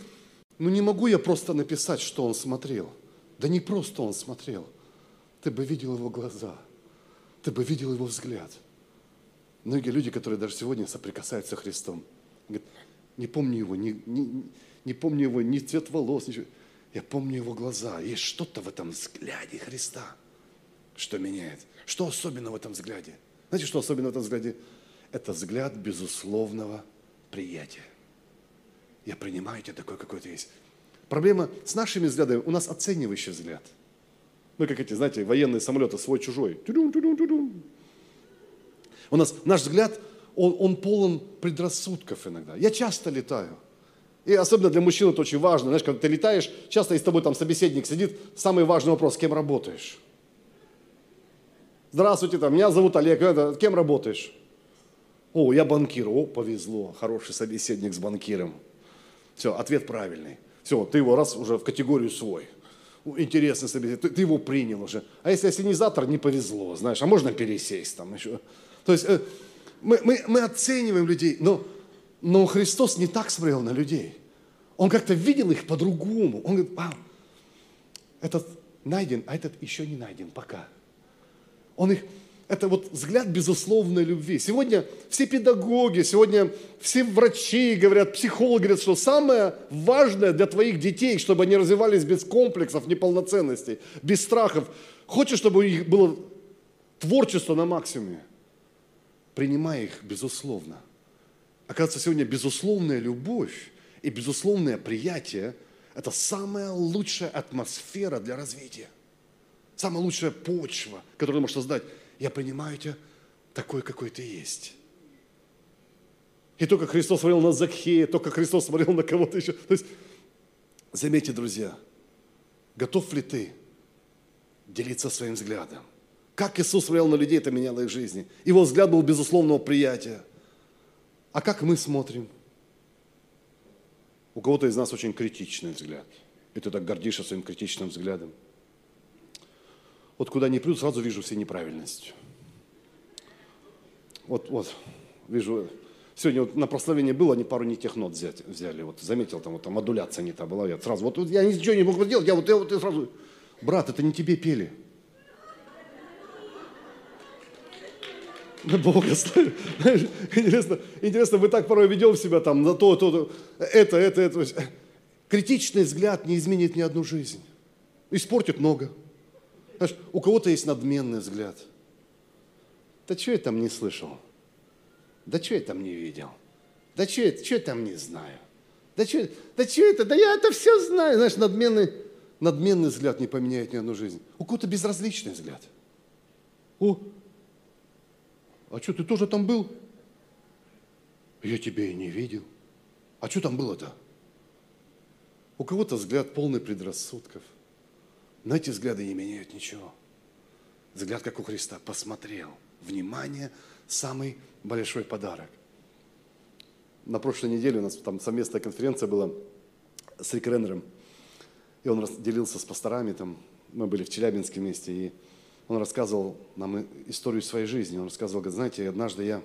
ну не могу я просто написать, что он смотрел. Да не просто он смотрел – ты бы видел его глаза, ты бы видел его взгляд. Многие люди, которые даже сегодня соприкасаются с Христом, говорят, не помню его, не, не, не помню его, ни цвет волос, ничего. Я помню его глаза. Есть что-то в этом взгляде Христа, что меняет. Что особенно в этом взгляде? Знаете, что особенно в этом взгляде? Это взгляд безусловного приятия. Я принимаю тебя такой, какой ты есть. Проблема с нашими взглядами, у нас оценивающий взгляд – ну, как эти, знаете, военные самолеты, свой-чужой. У нас наш взгляд, он, он полон предрассудков иногда. Я часто летаю. И особенно для мужчин это очень важно. Знаешь, когда ты летаешь, часто и с тобой там собеседник сидит, самый важный вопрос, кем работаешь? Здравствуйте, там, меня зовут Олег, это, кем работаешь? О, я банкир. О, повезло, хороший собеседник с банкиром. Все, ответ правильный. Все, ты его раз уже в категорию свой интересный собеседник, ты, ты его принял уже. А если ассенизатор, не повезло, знаешь, а можно пересесть там еще. То есть э, мы, мы, мы оцениваем людей, но, но Христос не так смотрел на людей. Он как-то видел их по-другому. Он говорит, а, этот найден, а этот еще не найден пока. Он их это вот взгляд безусловной любви. Сегодня все педагоги, сегодня все врачи говорят, психологи говорят, что самое важное для твоих детей, чтобы они развивались без комплексов, неполноценностей, без страхов. Хочешь, чтобы у них было творчество на максимуме? Принимай их безусловно. Оказывается, сегодня безусловная любовь и безусловное приятие – это самая лучшая атмосфера для развития. Самая лучшая почва, которую ты можешь создать я принимаю тебя такой, какой ты есть. И только Христос смотрел на Закхея, только Христос смотрел на кого-то еще. То есть, заметьте, друзья, готов ли ты делиться своим взглядом? Как Иисус смотрел на людей, это меняло их жизни. Его взгляд был безусловного приятия. А как мы смотрим? У кого-то из нас очень критичный взгляд. И ты так гордишься своим критичным взглядом. Вот куда ни плюю, сразу вижу все неправильности. Вот, вот, вижу, сегодня вот на прославлении было, они пару не тех нот взять, взяли. Вот заметил, там, вот, там модуляция не та была. Я сразу, вот, вот я ничего не мог сделать, я вот, я вот я сразу, брат, это не тебе пели. Бога славит. Интересно, интересно, мы так порой ведем себя там на то, то, то, это, это, это. Критичный взгляд не изменит ни одну жизнь. Испортит много. Знаешь, у кого-то есть надменный взгляд. Да что я там не слышал? Да что я там не видел? Да что я, что я там не знаю? Да что, да что это? Да я это все знаю. Знаешь, надменный, надменный взгляд не поменяет ни одну жизнь. У кого-то безразличный взгляд. О, а что, ты тоже там был? Я тебя и не видел. А что там было-то? У кого-то взгляд полный предрассудков – но эти взгляды не меняют ничего. Взгляд, как у Христа, посмотрел. Внимание – самый большой подарок. На прошлой неделе у нас там совместная конференция была с Рик Реннером. И он делился с пасторами, там, мы были в Челябинске вместе, и он рассказывал нам историю своей жизни. Он рассказывал, говорит, знаете, однажды я,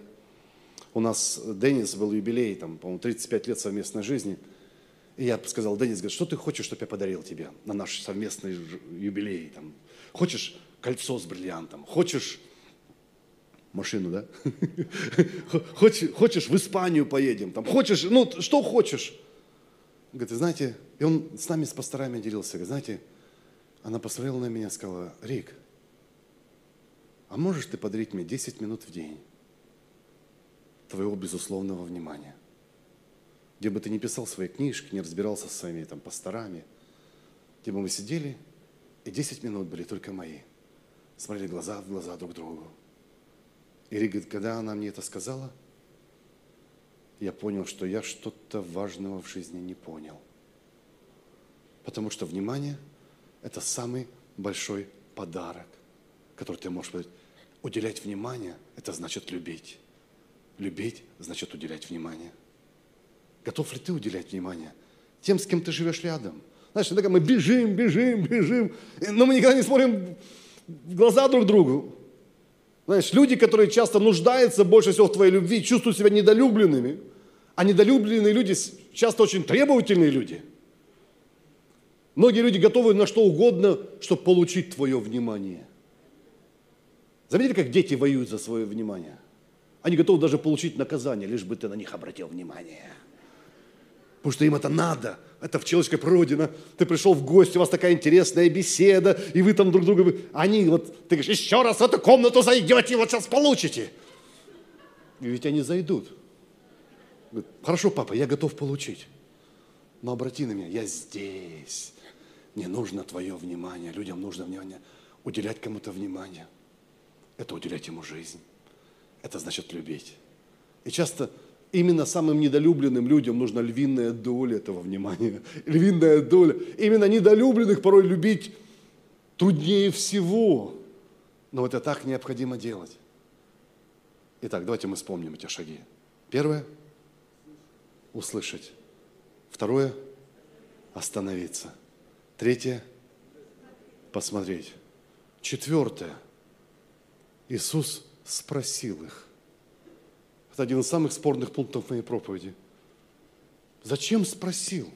у нас Деннис был юбилей, там, по-моему, 35 лет совместной жизни – и я сказал, Денис, говорит, что ты хочешь, чтобы я подарил тебе на наш совместный юбилей? Там, хочешь кольцо с бриллиантом? Хочешь машину, да? Хочешь, хочешь в Испанию поедем? Там, хочешь, ну, что хочешь? Говорит, знаете, и он с нами, с пасторами делился. Говорит, знаете, она посмотрела на меня и сказала, Рик, а можешь ты подарить мне 10 минут в день твоего безусловного внимания? Где бы ты не писал свои книжки, не разбирался со своими там, пасторами, где бы мы сидели, и 10 минут были только мои. смотрели глаза в глаза друг другу. И говорит, когда она мне это сказала, я понял, что я что-то важного в жизни не понял. Потому что внимание – это самый большой подарок, который ты можешь сказать. Уделять внимание – это значит любить. Любить – значит уделять внимание. Готов ли ты уделять внимание тем, с кем ты живешь рядом? Знаешь, иногда мы бежим, бежим, бежим, но мы никогда не смотрим в глаза друг другу. Знаешь, люди, которые часто нуждаются больше всего в твоей любви, чувствуют себя недолюбленными, а недолюбленные люди часто очень требовательные люди. Многие люди готовы на что угодно, чтобы получить твое внимание. Заметили, как дети воюют за свое внимание? Они готовы даже получить наказание, лишь бы ты на них обратил внимание. Потому что им это надо. Это в человеческой природе. Ты пришел в гости, у вас такая интересная беседа, и вы там друг друга... Они вот, ты говоришь, еще раз в эту комнату зайдете, вот сейчас получите. И ведь они зайдут. Говорит, хорошо, папа, я готов получить. Но обрати на меня, я здесь. Не нужно твое внимание. Людям нужно внимание. Уделять кому-то внимание. Это уделять ему жизнь. Это значит любить. И часто Именно самым недолюбленным людям нужна львиная доля этого внимания. Львиная доля. Именно недолюбленных порой любить труднее всего. Но это так необходимо делать. Итак, давайте мы вспомним эти шаги. Первое – услышать. Второе – остановиться. Третье – посмотреть. Четвертое – Иисус спросил их – это один из самых спорных пунктов моей проповеди. Зачем спросил?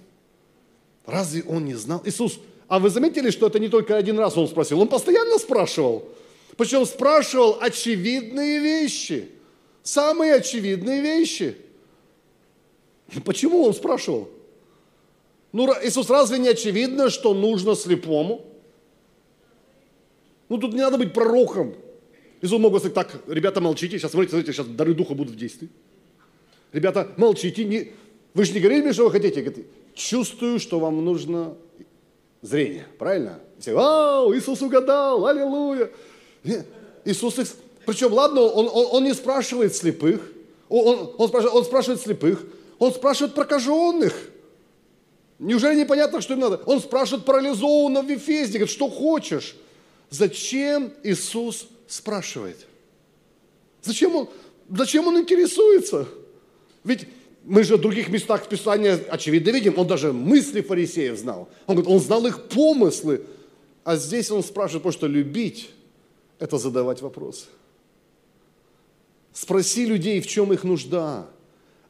Разве он не знал? Иисус, а вы заметили, что это не только один раз он спросил? Он постоянно спрашивал. Причем спрашивал очевидные вещи. Самые очевидные вещи. Почему он спрашивал? Ну, Иисус, разве не очевидно, что нужно слепому? Ну, тут не надо быть пророком. Иисус мог сказать, так, ребята, молчите, сейчас, смотрите, смотрите, сейчас дары Духа будут в действии. Ребята, молчите, не... вы же не говорили мне, что вы хотите. Говорите, чувствую, что вам нужно зрение, правильно? Все, вау, Иисус угадал, аллилуйя. Иисус, причем, ладно, он, он, он не спрашивает слепых, он, он, он, спрашивает, он спрашивает слепых, он спрашивает прокаженных. Неужели непонятно, что им надо? Он спрашивает парализованного в Ефезде, говорит, что хочешь. Зачем Иисус спрашивает? Зачем он, зачем он интересуется? Ведь мы же в других местах Писания очевидно видим, он даже мысли фарисеев знал. Он говорит, он знал их помыслы. А здесь он спрашивает, потому что любить – это задавать вопросы. Спроси людей, в чем их нужда,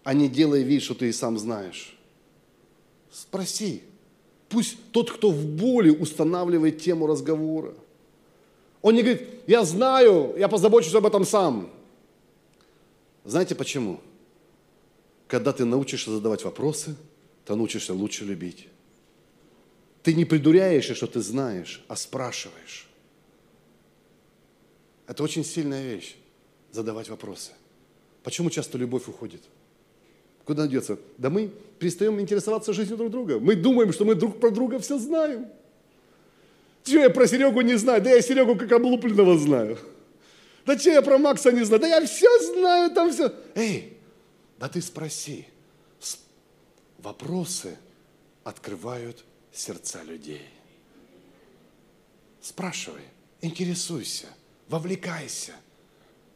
а не делай вид, что ты и сам знаешь. Спроси. Пусть тот, кто в боли, устанавливает тему разговора – он не говорит, я знаю, я позабочусь об этом сам. Знаете почему? Когда ты научишься задавать вопросы, ты научишься лучше любить. Ты не придуряешься, что ты знаешь, а спрашиваешь. Это очень сильная вещь, задавать вопросы. Почему часто любовь уходит? Куда она деться? Да мы перестаем интересоваться жизнью друг друга. Мы думаем, что мы друг про друга все знаем. Что я про Серегу не знаю? Да я Серегу как облупленного знаю. Да что я про Макса не знаю? Да я все знаю, там все. Эй, да ты спроси. Вопросы открывают сердца людей. Спрашивай, интересуйся, вовлекайся.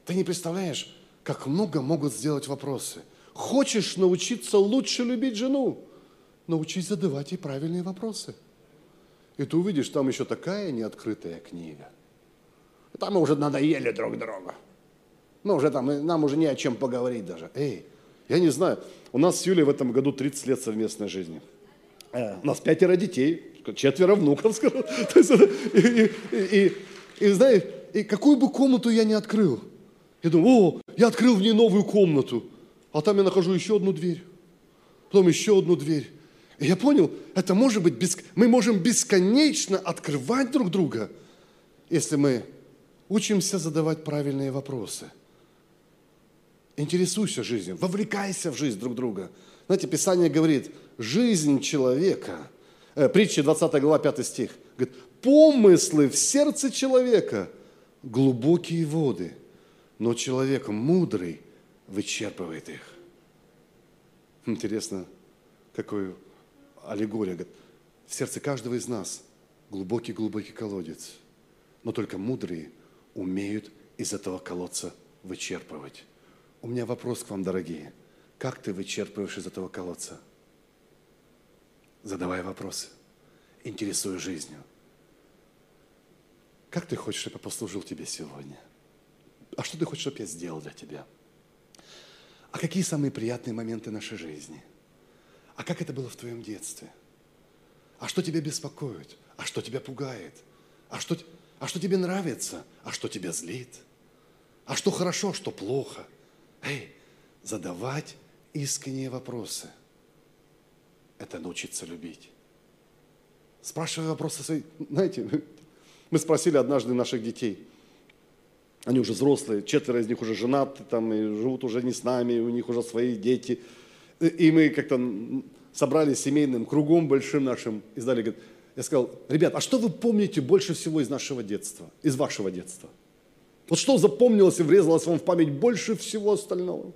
Ты не представляешь, как много могут сделать вопросы. Хочешь научиться лучше любить жену? Научись задавать ей правильные вопросы. И ты увидишь, там еще такая неоткрытая книга. Там мы уже надоели друг другу. Ну, уже там, нам уже не о чем поговорить даже. Эй, я не знаю, у нас с Юлей в этом году 30 лет совместной жизни. Э, у нас пятеро детей, четверо внуков, скажу. И, и, и, и, знаешь, и какую бы комнату я не открыл, я думаю, о, я открыл в ней новую комнату, а там я нахожу еще одну дверь, потом еще одну дверь. И я понял, это может быть, беск... мы можем бесконечно открывать друг друга, если мы учимся задавать правильные вопросы. Интересуйся жизнью, вовлекайся в жизнь друг друга. Знаете, Писание говорит, жизнь человека, э, притча 20 глава 5 стих, говорит, помыслы в сердце человека глубокие воды, но человек мудрый вычерпывает их. Интересно, какой аллегория. Говорит, в сердце каждого из нас глубокий-глубокий колодец, но только мудрые умеют из этого колодца вычерпывать. У меня вопрос к вам, дорогие. Как ты вычерпываешь из этого колодца? Задавай вопросы. Интересуя жизнью. Как ты хочешь, чтобы я послужил тебе сегодня? А что ты хочешь, чтобы я сделал для тебя? А какие самые приятные моменты нашей жизни? А как это было в твоем детстве? А что тебя беспокоит? А что тебя пугает? А что, а что тебе нравится? А что тебя злит? А что хорошо, а что плохо? Эй, задавать искренние вопросы – это научиться любить. Спрашивая вопросы свои, знаете, мы спросили однажды наших детей, они уже взрослые, четверо из них уже женаты, там, и живут уже не с нами, у них уже свои дети. И мы как-то собрались семейным кругом большим нашим и сдали, я сказал, ребят, а что вы помните больше всего из нашего детства, из вашего детства? Вот что запомнилось и врезалось вам в память больше всего остального?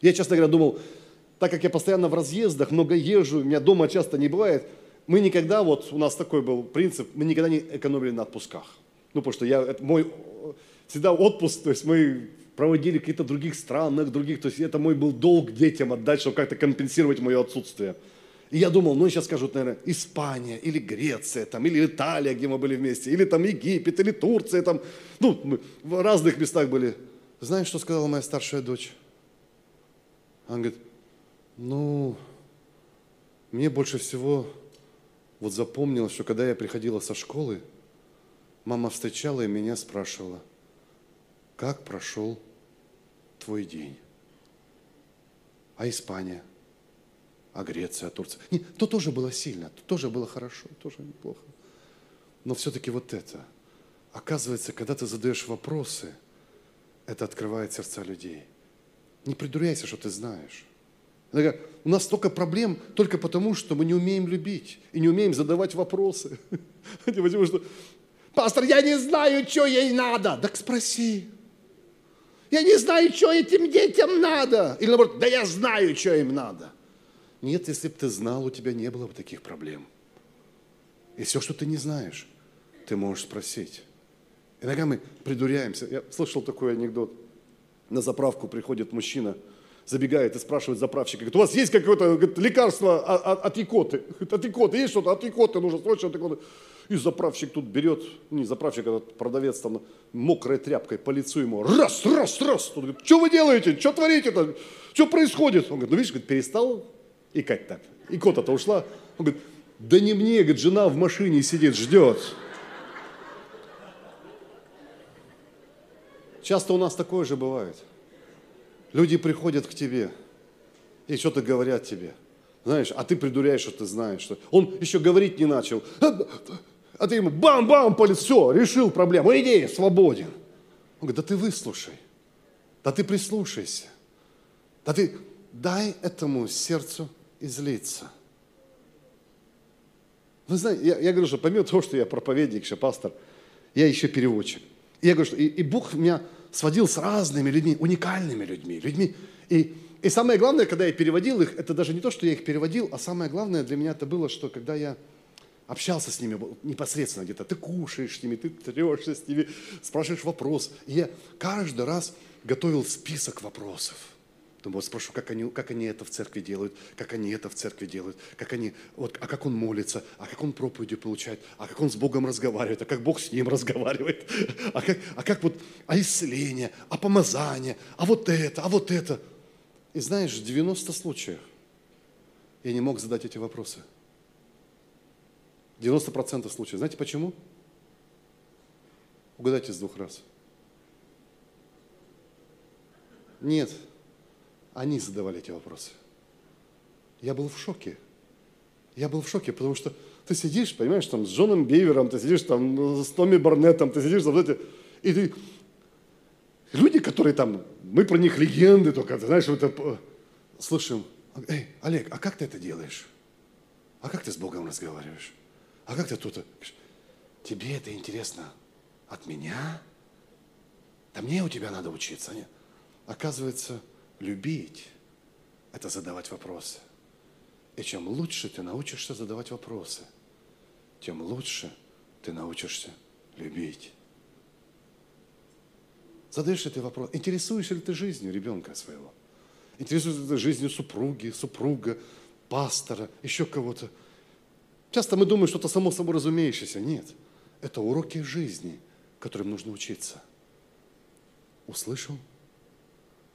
Я, честно говоря, думал, так как я постоянно в разъездах, много езжу, меня дома часто не бывает, мы никогда, вот у нас такой был принцип, мы никогда не экономили на отпусках. Ну, потому что я, это мой всегда отпуск, то есть мы проводили каких-то других странах, других, то есть это мой был долг детям отдать, чтобы как-то компенсировать мое отсутствие. И я думал, ну сейчас скажут, наверное, Испания или Греция, там, или Италия, где мы были вместе, или там Египет, или Турция, там, ну, мы в разных местах были. Знаешь, что сказала моя старшая дочь? Она говорит, ну, мне больше всего вот запомнилось, что когда я приходила со школы, мама встречала и меня спрашивала, как прошел твой день? А Испания? А Греция, а Турция? Нет, то тоже было сильно, то тоже было хорошо, тоже неплохо. Но все-таки вот это, оказывается, когда ты задаешь вопросы, это открывает сердца людей. Не придуряйся, что ты знаешь. У нас столько проблем только потому, что мы не умеем любить и не умеем задавать вопросы. Потому что, пастор, я не знаю, что ей надо. Так спроси. Я не знаю, что этим детям надо. Или наоборот, да я знаю, что им надо. Нет, если бы ты знал, у тебя не было бы таких проблем. И все, что ты не знаешь, ты можешь спросить. Иногда мы придуряемся. Я слышал такой анекдот. На заправку приходит мужчина – забегает и спрашивает заправщика, говорит, у вас есть какое-то лекарство от, от икоты? От икоты есть что-то? От икоты нужно срочно от икоты. И заправщик тут берет, не заправщик, а продавец там мокрой тряпкой по лицу ему, раз, раз, раз. Тут говорит, что вы делаете, что творите-то, что происходит? Он говорит, ну видишь, говорит, перестал икать так. Икота-то ушла. Он говорит, да не мне, говорит, жена в машине сидит, ждет. Часто у нас такое же бывает – Люди приходят к тебе и что-то говорят тебе. Знаешь, а ты придуряешь, что ты знаешь. Что... Он еще говорить не начал. А ты ему бам-бам по все, решил проблему, иди, свободен. Он говорит, да ты выслушай, да ты прислушайся, да ты дай этому сердцу излиться. Вы знаете, я, я говорю, что помимо того, что я проповедник, еще пастор, я еще переводчик. И я говорю, что и, и Бог меня сводил с разными людьми, уникальными людьми, людьми. И, и самое главное, когда я переводил их, это даже не то, что я их переводил, а самое главное для меня это было, что когда я общался с ними непосредственно где-то, ты кушаешь с ними, ты трешься с ними, спрашиваешь вопрос. И я каждый раз готовил список вопросов – Думаю, вот спрошу, как они, как они это в церкви делают, как они это в церкви делают, как они, вот, а как он молится, а как он проповедью получает, а как он с Богом разговаривает, а как Бог с ним разговаривает, а как, а как вот, а исцеление, а помазание, а вот это, а вот это. И знаешь, в 90 случаях я не мог задать эти вопросы. 90% случаев. Знаете почему? Угадайте с двух раз. Нет, они задавали эти вопросы. Я был в шоке. Я был в шоке, потому что ты сидишь, понимаешь, там с Джоном Бейвером, ты сидишь там с Томми Барнеттом, ты сидишь там, эти, и ты... Люди, которые там, мы про них легенды только, ты знаешь, вот это, слышим, эй, Олег, а как ты это делаешь? А как ты с Богом разговариваешь? А как ты тут? Тебе это интересно от меня? Да мне у тебя надо учиться. Нет. Оказывается, любить – это задавать вопросы. И чем лучше ты научишься задавать вопросы, тем лучше ты научишься любить. Задаешь ли ты вопрос, интересуешься ли ты жизнью ребенка своего? Интересуешься ли ты жизнью супруги, супруга, пастора, еще кого-то? Часто мы думаем, что это само собой разумеющееся. Нет, это уроки жизни, которым нужно учиться. Услышал,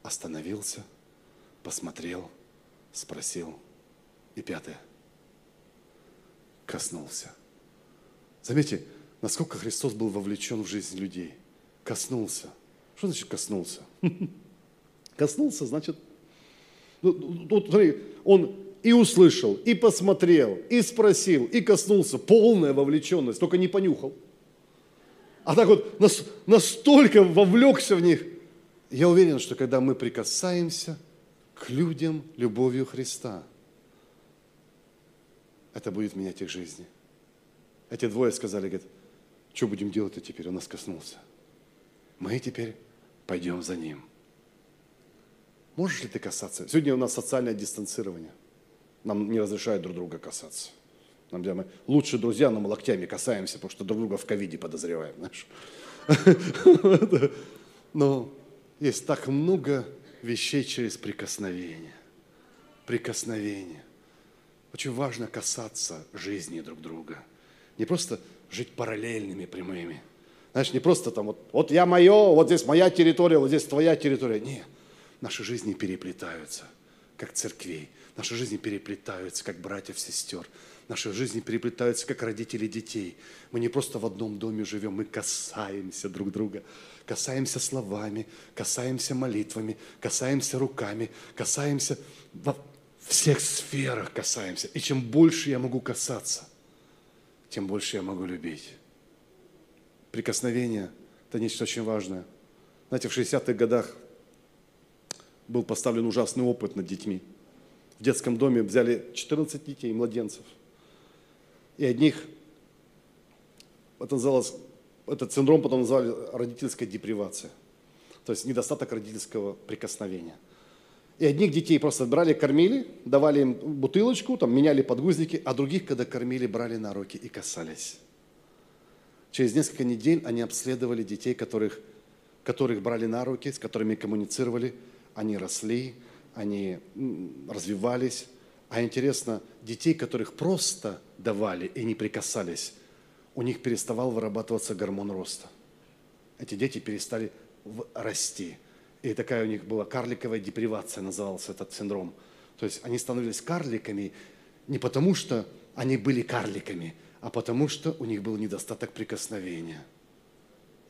остановился, посмотрел, спросил. И пятое. Коснулся. Заметьте, насколько Христос был вовлечен в жизнь людей. Коснулся. Что значит коснулся? Коснулся, значит, ну, ну, смотри, он и услышал, и посмотрел, и спросил, и коснулся. Полная вовлеченность, только не понюхал. А так вот настолько вовлекся в них. Я уверен, что когда мы прикасаемся к людям любовью Христа, это будет менять их жизни. Эти двое сказали, говорят, что будем делать-то теперь? Он нас коснулся. Мы теперь пойдем за ним. Можешь ли ты касаться? Сегодня у нас социальное дистанцирование. Нам не разрешают друг друга касаться. Нам, мы лучшие друзья, но мы локтями касаемся, потому что друг друга в ковиде подозреваем. Знаешь? Но есть так много вещей через прикосновение. Прикосновение. Очень важно касаться жизни друг друга. Не просто жить параллельными прямыми. Знаешь, не просто там вот, вот я мое, вот здесь моя территория, вот здесь твоя территория. Нет, наши жизни переплетаются, как церквей. Наши жизни переплетаются, как братьев, сестер. Наши жизни переплетаются, как родители детей. Мы не просто в одном доме живем, мы касаемся друг друга. Касаемся словами, касаемся молитвами, касаемся руками, касаемся во всех сферах касаемся. И чем больше я могу касаться, тем больше я могу любить. Прикосновение – это нечто очень важное. Знаете, в 60-х годах был поставлен ужасный опыт над детьми – в детском доме взяли 14 детей, младенцев. И одних, это называлось, этот синдром потом назвали родительская депривация. То есть недостаток родительского прикосновения. И одних детей просто брали, кормили, давали им бутылочку, там, меняли подгузники, а других, когда кормили, брали на руки и касались. Через несколько недель они обследовали детей, которых, которых брали на руки, с которыми коммуницировали. Они росли, они развивались. А интересно, детей, которых просто давали и не прикасались, у них переставал вырабатываться гормон роста. Эти дети перестали расти. И такая у них была карликовая депривация, назывался этот синдром. То есть они становились карликами не потому, что они были карликами, а потому что у них был недостаток прикосновения –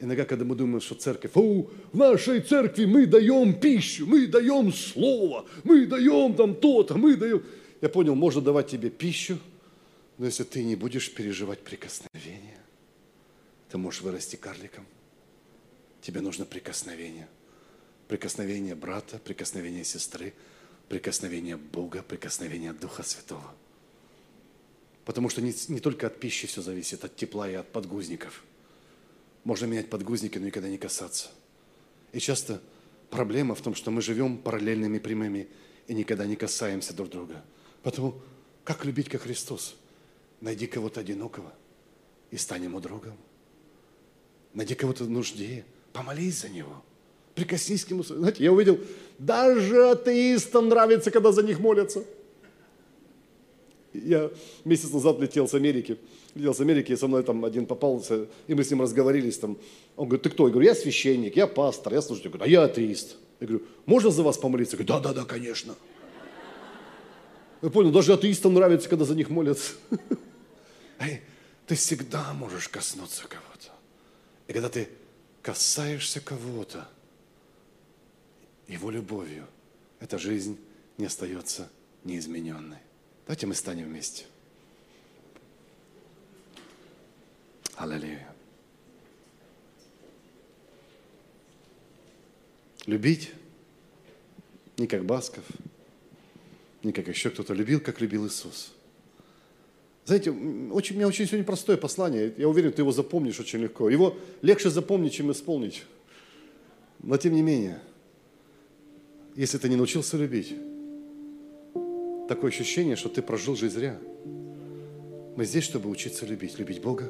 Иногда, когда мы думаем, что церковь, о, в нашей церкви мы даем пищу, мы даем слово, мы даем там то-то, мы даем... Я понял, можно давать тебе пищу, но если ты не будешь переживать прикосновение, ты можешь вырасти карликом. Тебе нужно прикосновение. Прикосновение брата, прикосновение сестры, прикосновение Бога, прикосновение Духа Святого. Потому что не, не только от пищи все зависит, от тепла и от подгузников – можно менять подгузники, но никогда не касаться. И часто проблема в том, что мы живем параллельными прямыми и никогда не касаемся друг друга. Поэтому как любить, как Христос? Найди кого-то одинокого и стань ему другом. Найди кого-то в нужде, помолись за него. Прикоснись к нему. Знаете, я увидел, даже атеистам нравится, когда за них молятся. Я месяц назад летел с Америки летел с Америки, и со мной там один попался, и мы с ним разговорились там. Он говорит, ты кто? Я говорю, я священник, я пастор, я служитель. Говорит, а я атеист. Я говорю, можно за вас помолиться? Я говорю, да, да, да, конечно. Я понял, даже атеистам нравится, когда за них молятся. Ты всегда можешь коснуться кого-то. И когда ты касаешься кого-то, его любовью, эта жизнь не остается неизмененной. Давайте мы станем вместе. Аллилуйя. Любить не как Басков, не как еще кто-то любил, как любил Иисус. Знаете, очень, у меня очень сегодня простое послание. Я уверен, ты его запомнишь очень легко. Его легче запомнить, чем исполнить. Но тем не менее, если ты не научился любить, такое ощущение, что ты прожил жизнь зря. Мы здесь, чтобы учиться любить. Любить Бога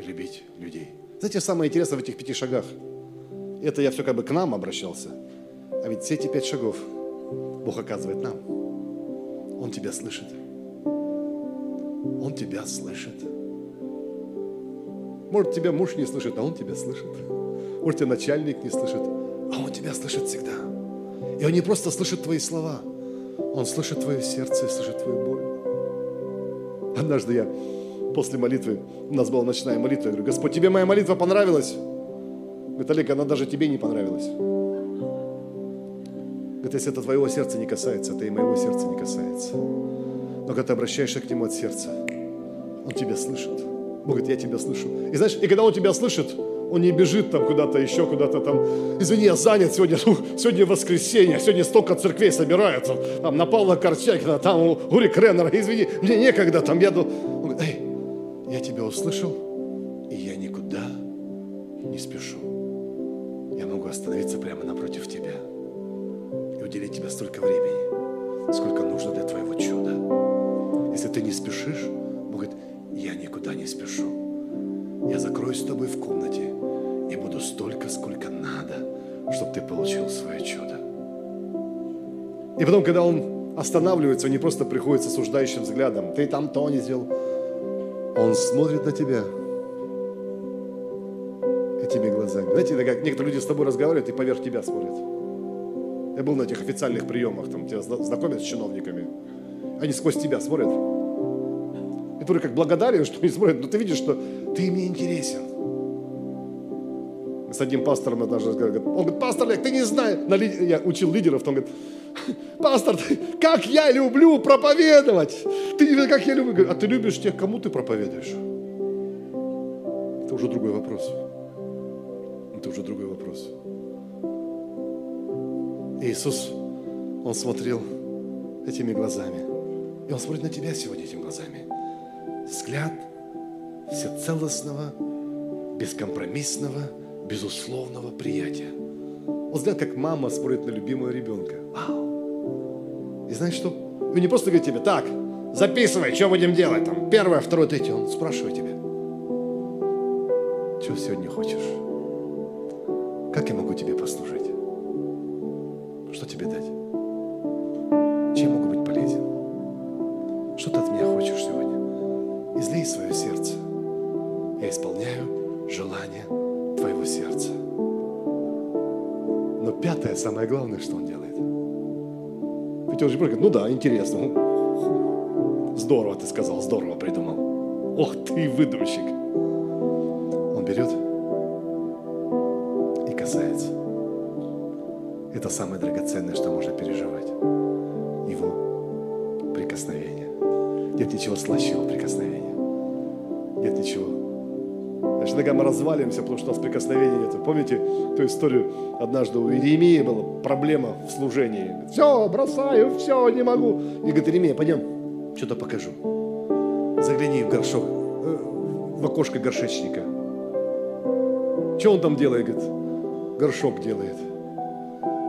и любить людей. Знаете, самое интересное в этих пяти шагах, это я все как бы к нам обращался, а ведь все эти пять шагов Бог оказывает нам. Он тебя слышит. Он тебя слышит. Может, тебя муж не слышит, а он тебя слышит. Может, тебя начальник не слышит, а он тебя слышит всегда. И он не просто слышит твои слова, он слышит твое сердце и слышит твою боль. Однажды я после молитвы, у нас была ночная молитва, я говорю, Господь, тебе моя молитва понравилась? Говорит, Олег, она даже тебе не понравилась. Говорит, если это твоего сердца не касается, это и моего сердца не касается. Но когда ты обращаешься к Нему от сердца, Он тебя слышит. Бог говорит, я тебя слышу. И знаешь, и когда Он тебя слышит, он не бежит там куда-то еще, куда-то там. Извини, я занят сегодня, ну, сегодня воскресенье, сегодня столько церквей собираются. Там на Павла Корчакина, там у Гури Кренера. Извини, мне некогда там еду. Он эй, я тебя услышал, и я никуда не спешу. Я могу остановиться прямо напротив тебя и уделить тебе столько времени, сколько нужно для твоего чуда. Если ты не спешишь, Бог говорит, я никуда не спешу. Я закроюсь с тобой в комнате и буду столько, сколько надо, чтобы ты получил свое чудо. И потом, когда он останавливается, он не просто приходит с осуждающим взглядом. Ты там то не сделал. Он смотрит на тебя этими глазами. Знаете, это как некоторые люди с тобой разговаривают и поверх тебя смотрят. Я был на этих официальных приемах, там тебя знакомят с чиновниками. Они сквозь тебя смотрят. И только как благодарен, что они смотрят, но ты видишь, что ты мне интересен. С одним пастором однажды разговаривал, он говорит, пастор Олег, ты не знаешь, я учил лидеров, он говорит, пастор, как я люблю проповедовать. Ты не как я люблю. А ты любишь тех, кому ты проповедуешь? Это уже другой вопрос. Это уже другой вопрос. Иисус, Он смотрел этими глазами. И Он смотрит на тебя сегодня этими глазами. Взгляд всецелостного, бескомпромиссного, безусловного приятия. Он взгляд, как мама смотрит на любимого ребенка. Вау! И знаешь что? Вы не просто говорите тебе, так, записывай, что будем делать там. Первое, второе, третье. Он спрашивает тебя, что сегодня хочешь? Как я могу тебе послужить? Что тебе дать? Чем могу быть полезен? Что ты от меня хочешь сегодня? Излей свое сердце. Я исполняю желание твоего сердца. Но пятое, самое главное, что он делает. Он же говорит, ну да, интересно. Здорово ты сказал, здорово придумал. Ох ты, выдумщик. Он берет и касается. Это самое драгоценное, что можно переживать. Его прикосновение. Нет ничего слаще его прикосновения. Нет ничего. Значит, иногда мы разваливаемся, потому что у нас прикосновения нет. Помните ту историю? Однажды у Иеремии была проблема в служении. Все, бросаю, все, не могу. И говорит, Иеремия, пойдем, что-то покажу. Загляни в горшок, э, в окошко горшечника. Что он там делает? Говорит, горшок делает.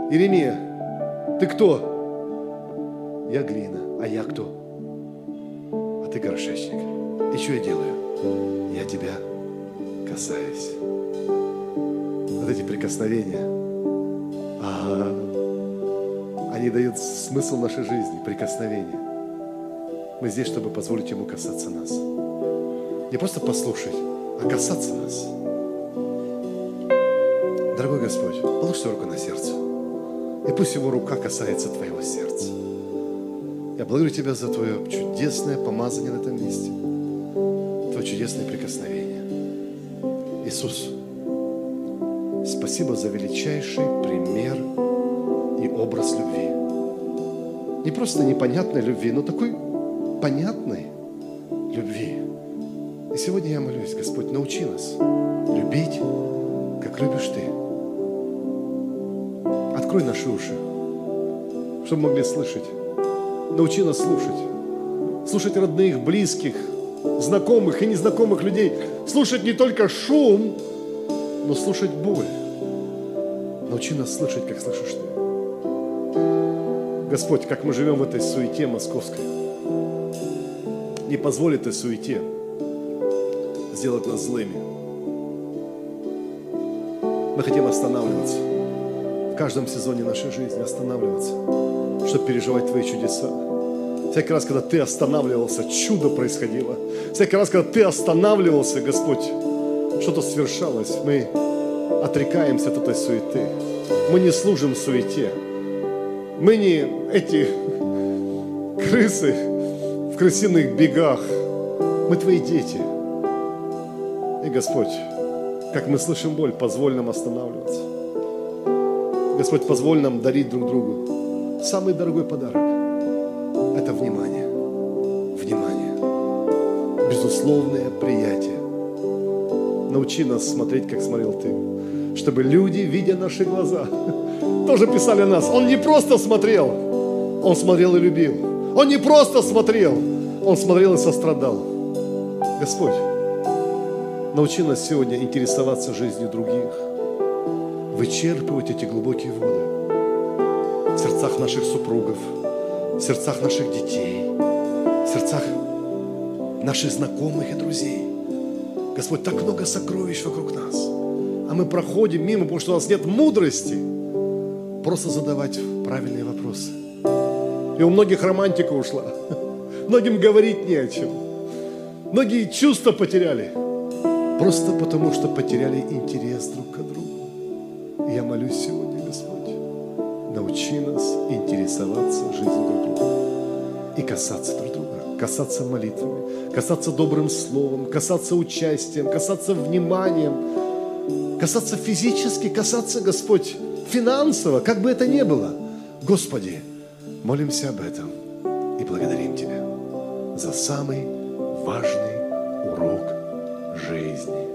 Иеремия, ты кто? Я глина, а я кто? А ты горшечник. И что я делаю? Я тебя касаюсь. Вот эти прикосновения, а, они дают смысл нашей жизни, прикосновения. Мы здесь, чтобы позволить Ему касаться нас. Не просто послушать, а касаться нас. Дорогой Господь, положи свою руку на сердце. И пусть Его рука касается твоего сердца. Я благодарю Тебя за Твое чудесное помазание на этом месте. Твое чудесное прикосновение. Иисус, спасибо за величайший пример и образ любви. Не просто непонятной любви, но такой понятной любви. И сегодня я молюсь, Господь, научи нас любить, как любишь Ты. Открой наши уши, чтобы могли слышать. Научи нас слушать. Слушать родных, близких, знакомых и незнакомых людей. Слушать не только шум, но слушать боль. Научи нас слышать, как слышишь Ты. Господь, как мы живем в этой суете московской. Не позволь этой суете сделать нас злыми. Мы хотим останавливаться в каждом сезоне нашей жизни, останавливаться, чтобы переживать Твои чудеса. Всякий раз, когда Ты останавливался, чудо происходило. Всякий раз, когда Ты останавливался, Господь, что-то свершалось. Мы отрекаемся от этой суеты. Мы не служим суете. Мы не эти крысы в крысиных бегах. Мы Твои дети. И, Господь, как мы слышим боль, позволь нам останавливаться. Господь, позволь нам дарить друг другу самый дорогой подарок. Безусловное приятие. Научи нас смотреть, как смотрел Ты. Чтобы люди, видя наши глаза, тоже писали нас. Он не просто смотрел, он смотрел и любил. Он не просто смотрел, он смотрел и сострадал. Господь, научи нас сегодня интересоваться жизнью других, вычерпывать эти глубокие воды в сердцах наших супругов, в сердцах наших детей, в сердцах наших знакомых и друзей. Господь, так много сокровищ вокруг нас, а мы проходим мимо, потому что у нас нет мудрости – просто задавать правильные вопросы. И у многих романтика ушла. Многим говорить не о чем. Многие чувства потеряли. Просто потому, что потеряли интерес друг к другу. И я молюсь сегодня, Господь, научи нас интересоваться жизнью друг друга. И касаться друг друга. Касаться молитвами, касаться добрым словом, касаться участием, касаться вниманием, касаться физически, касаться, Господь, финансово, как бы это ни было. Господи, молимся об этом и благодарим Тебя за самый важный урок жизни.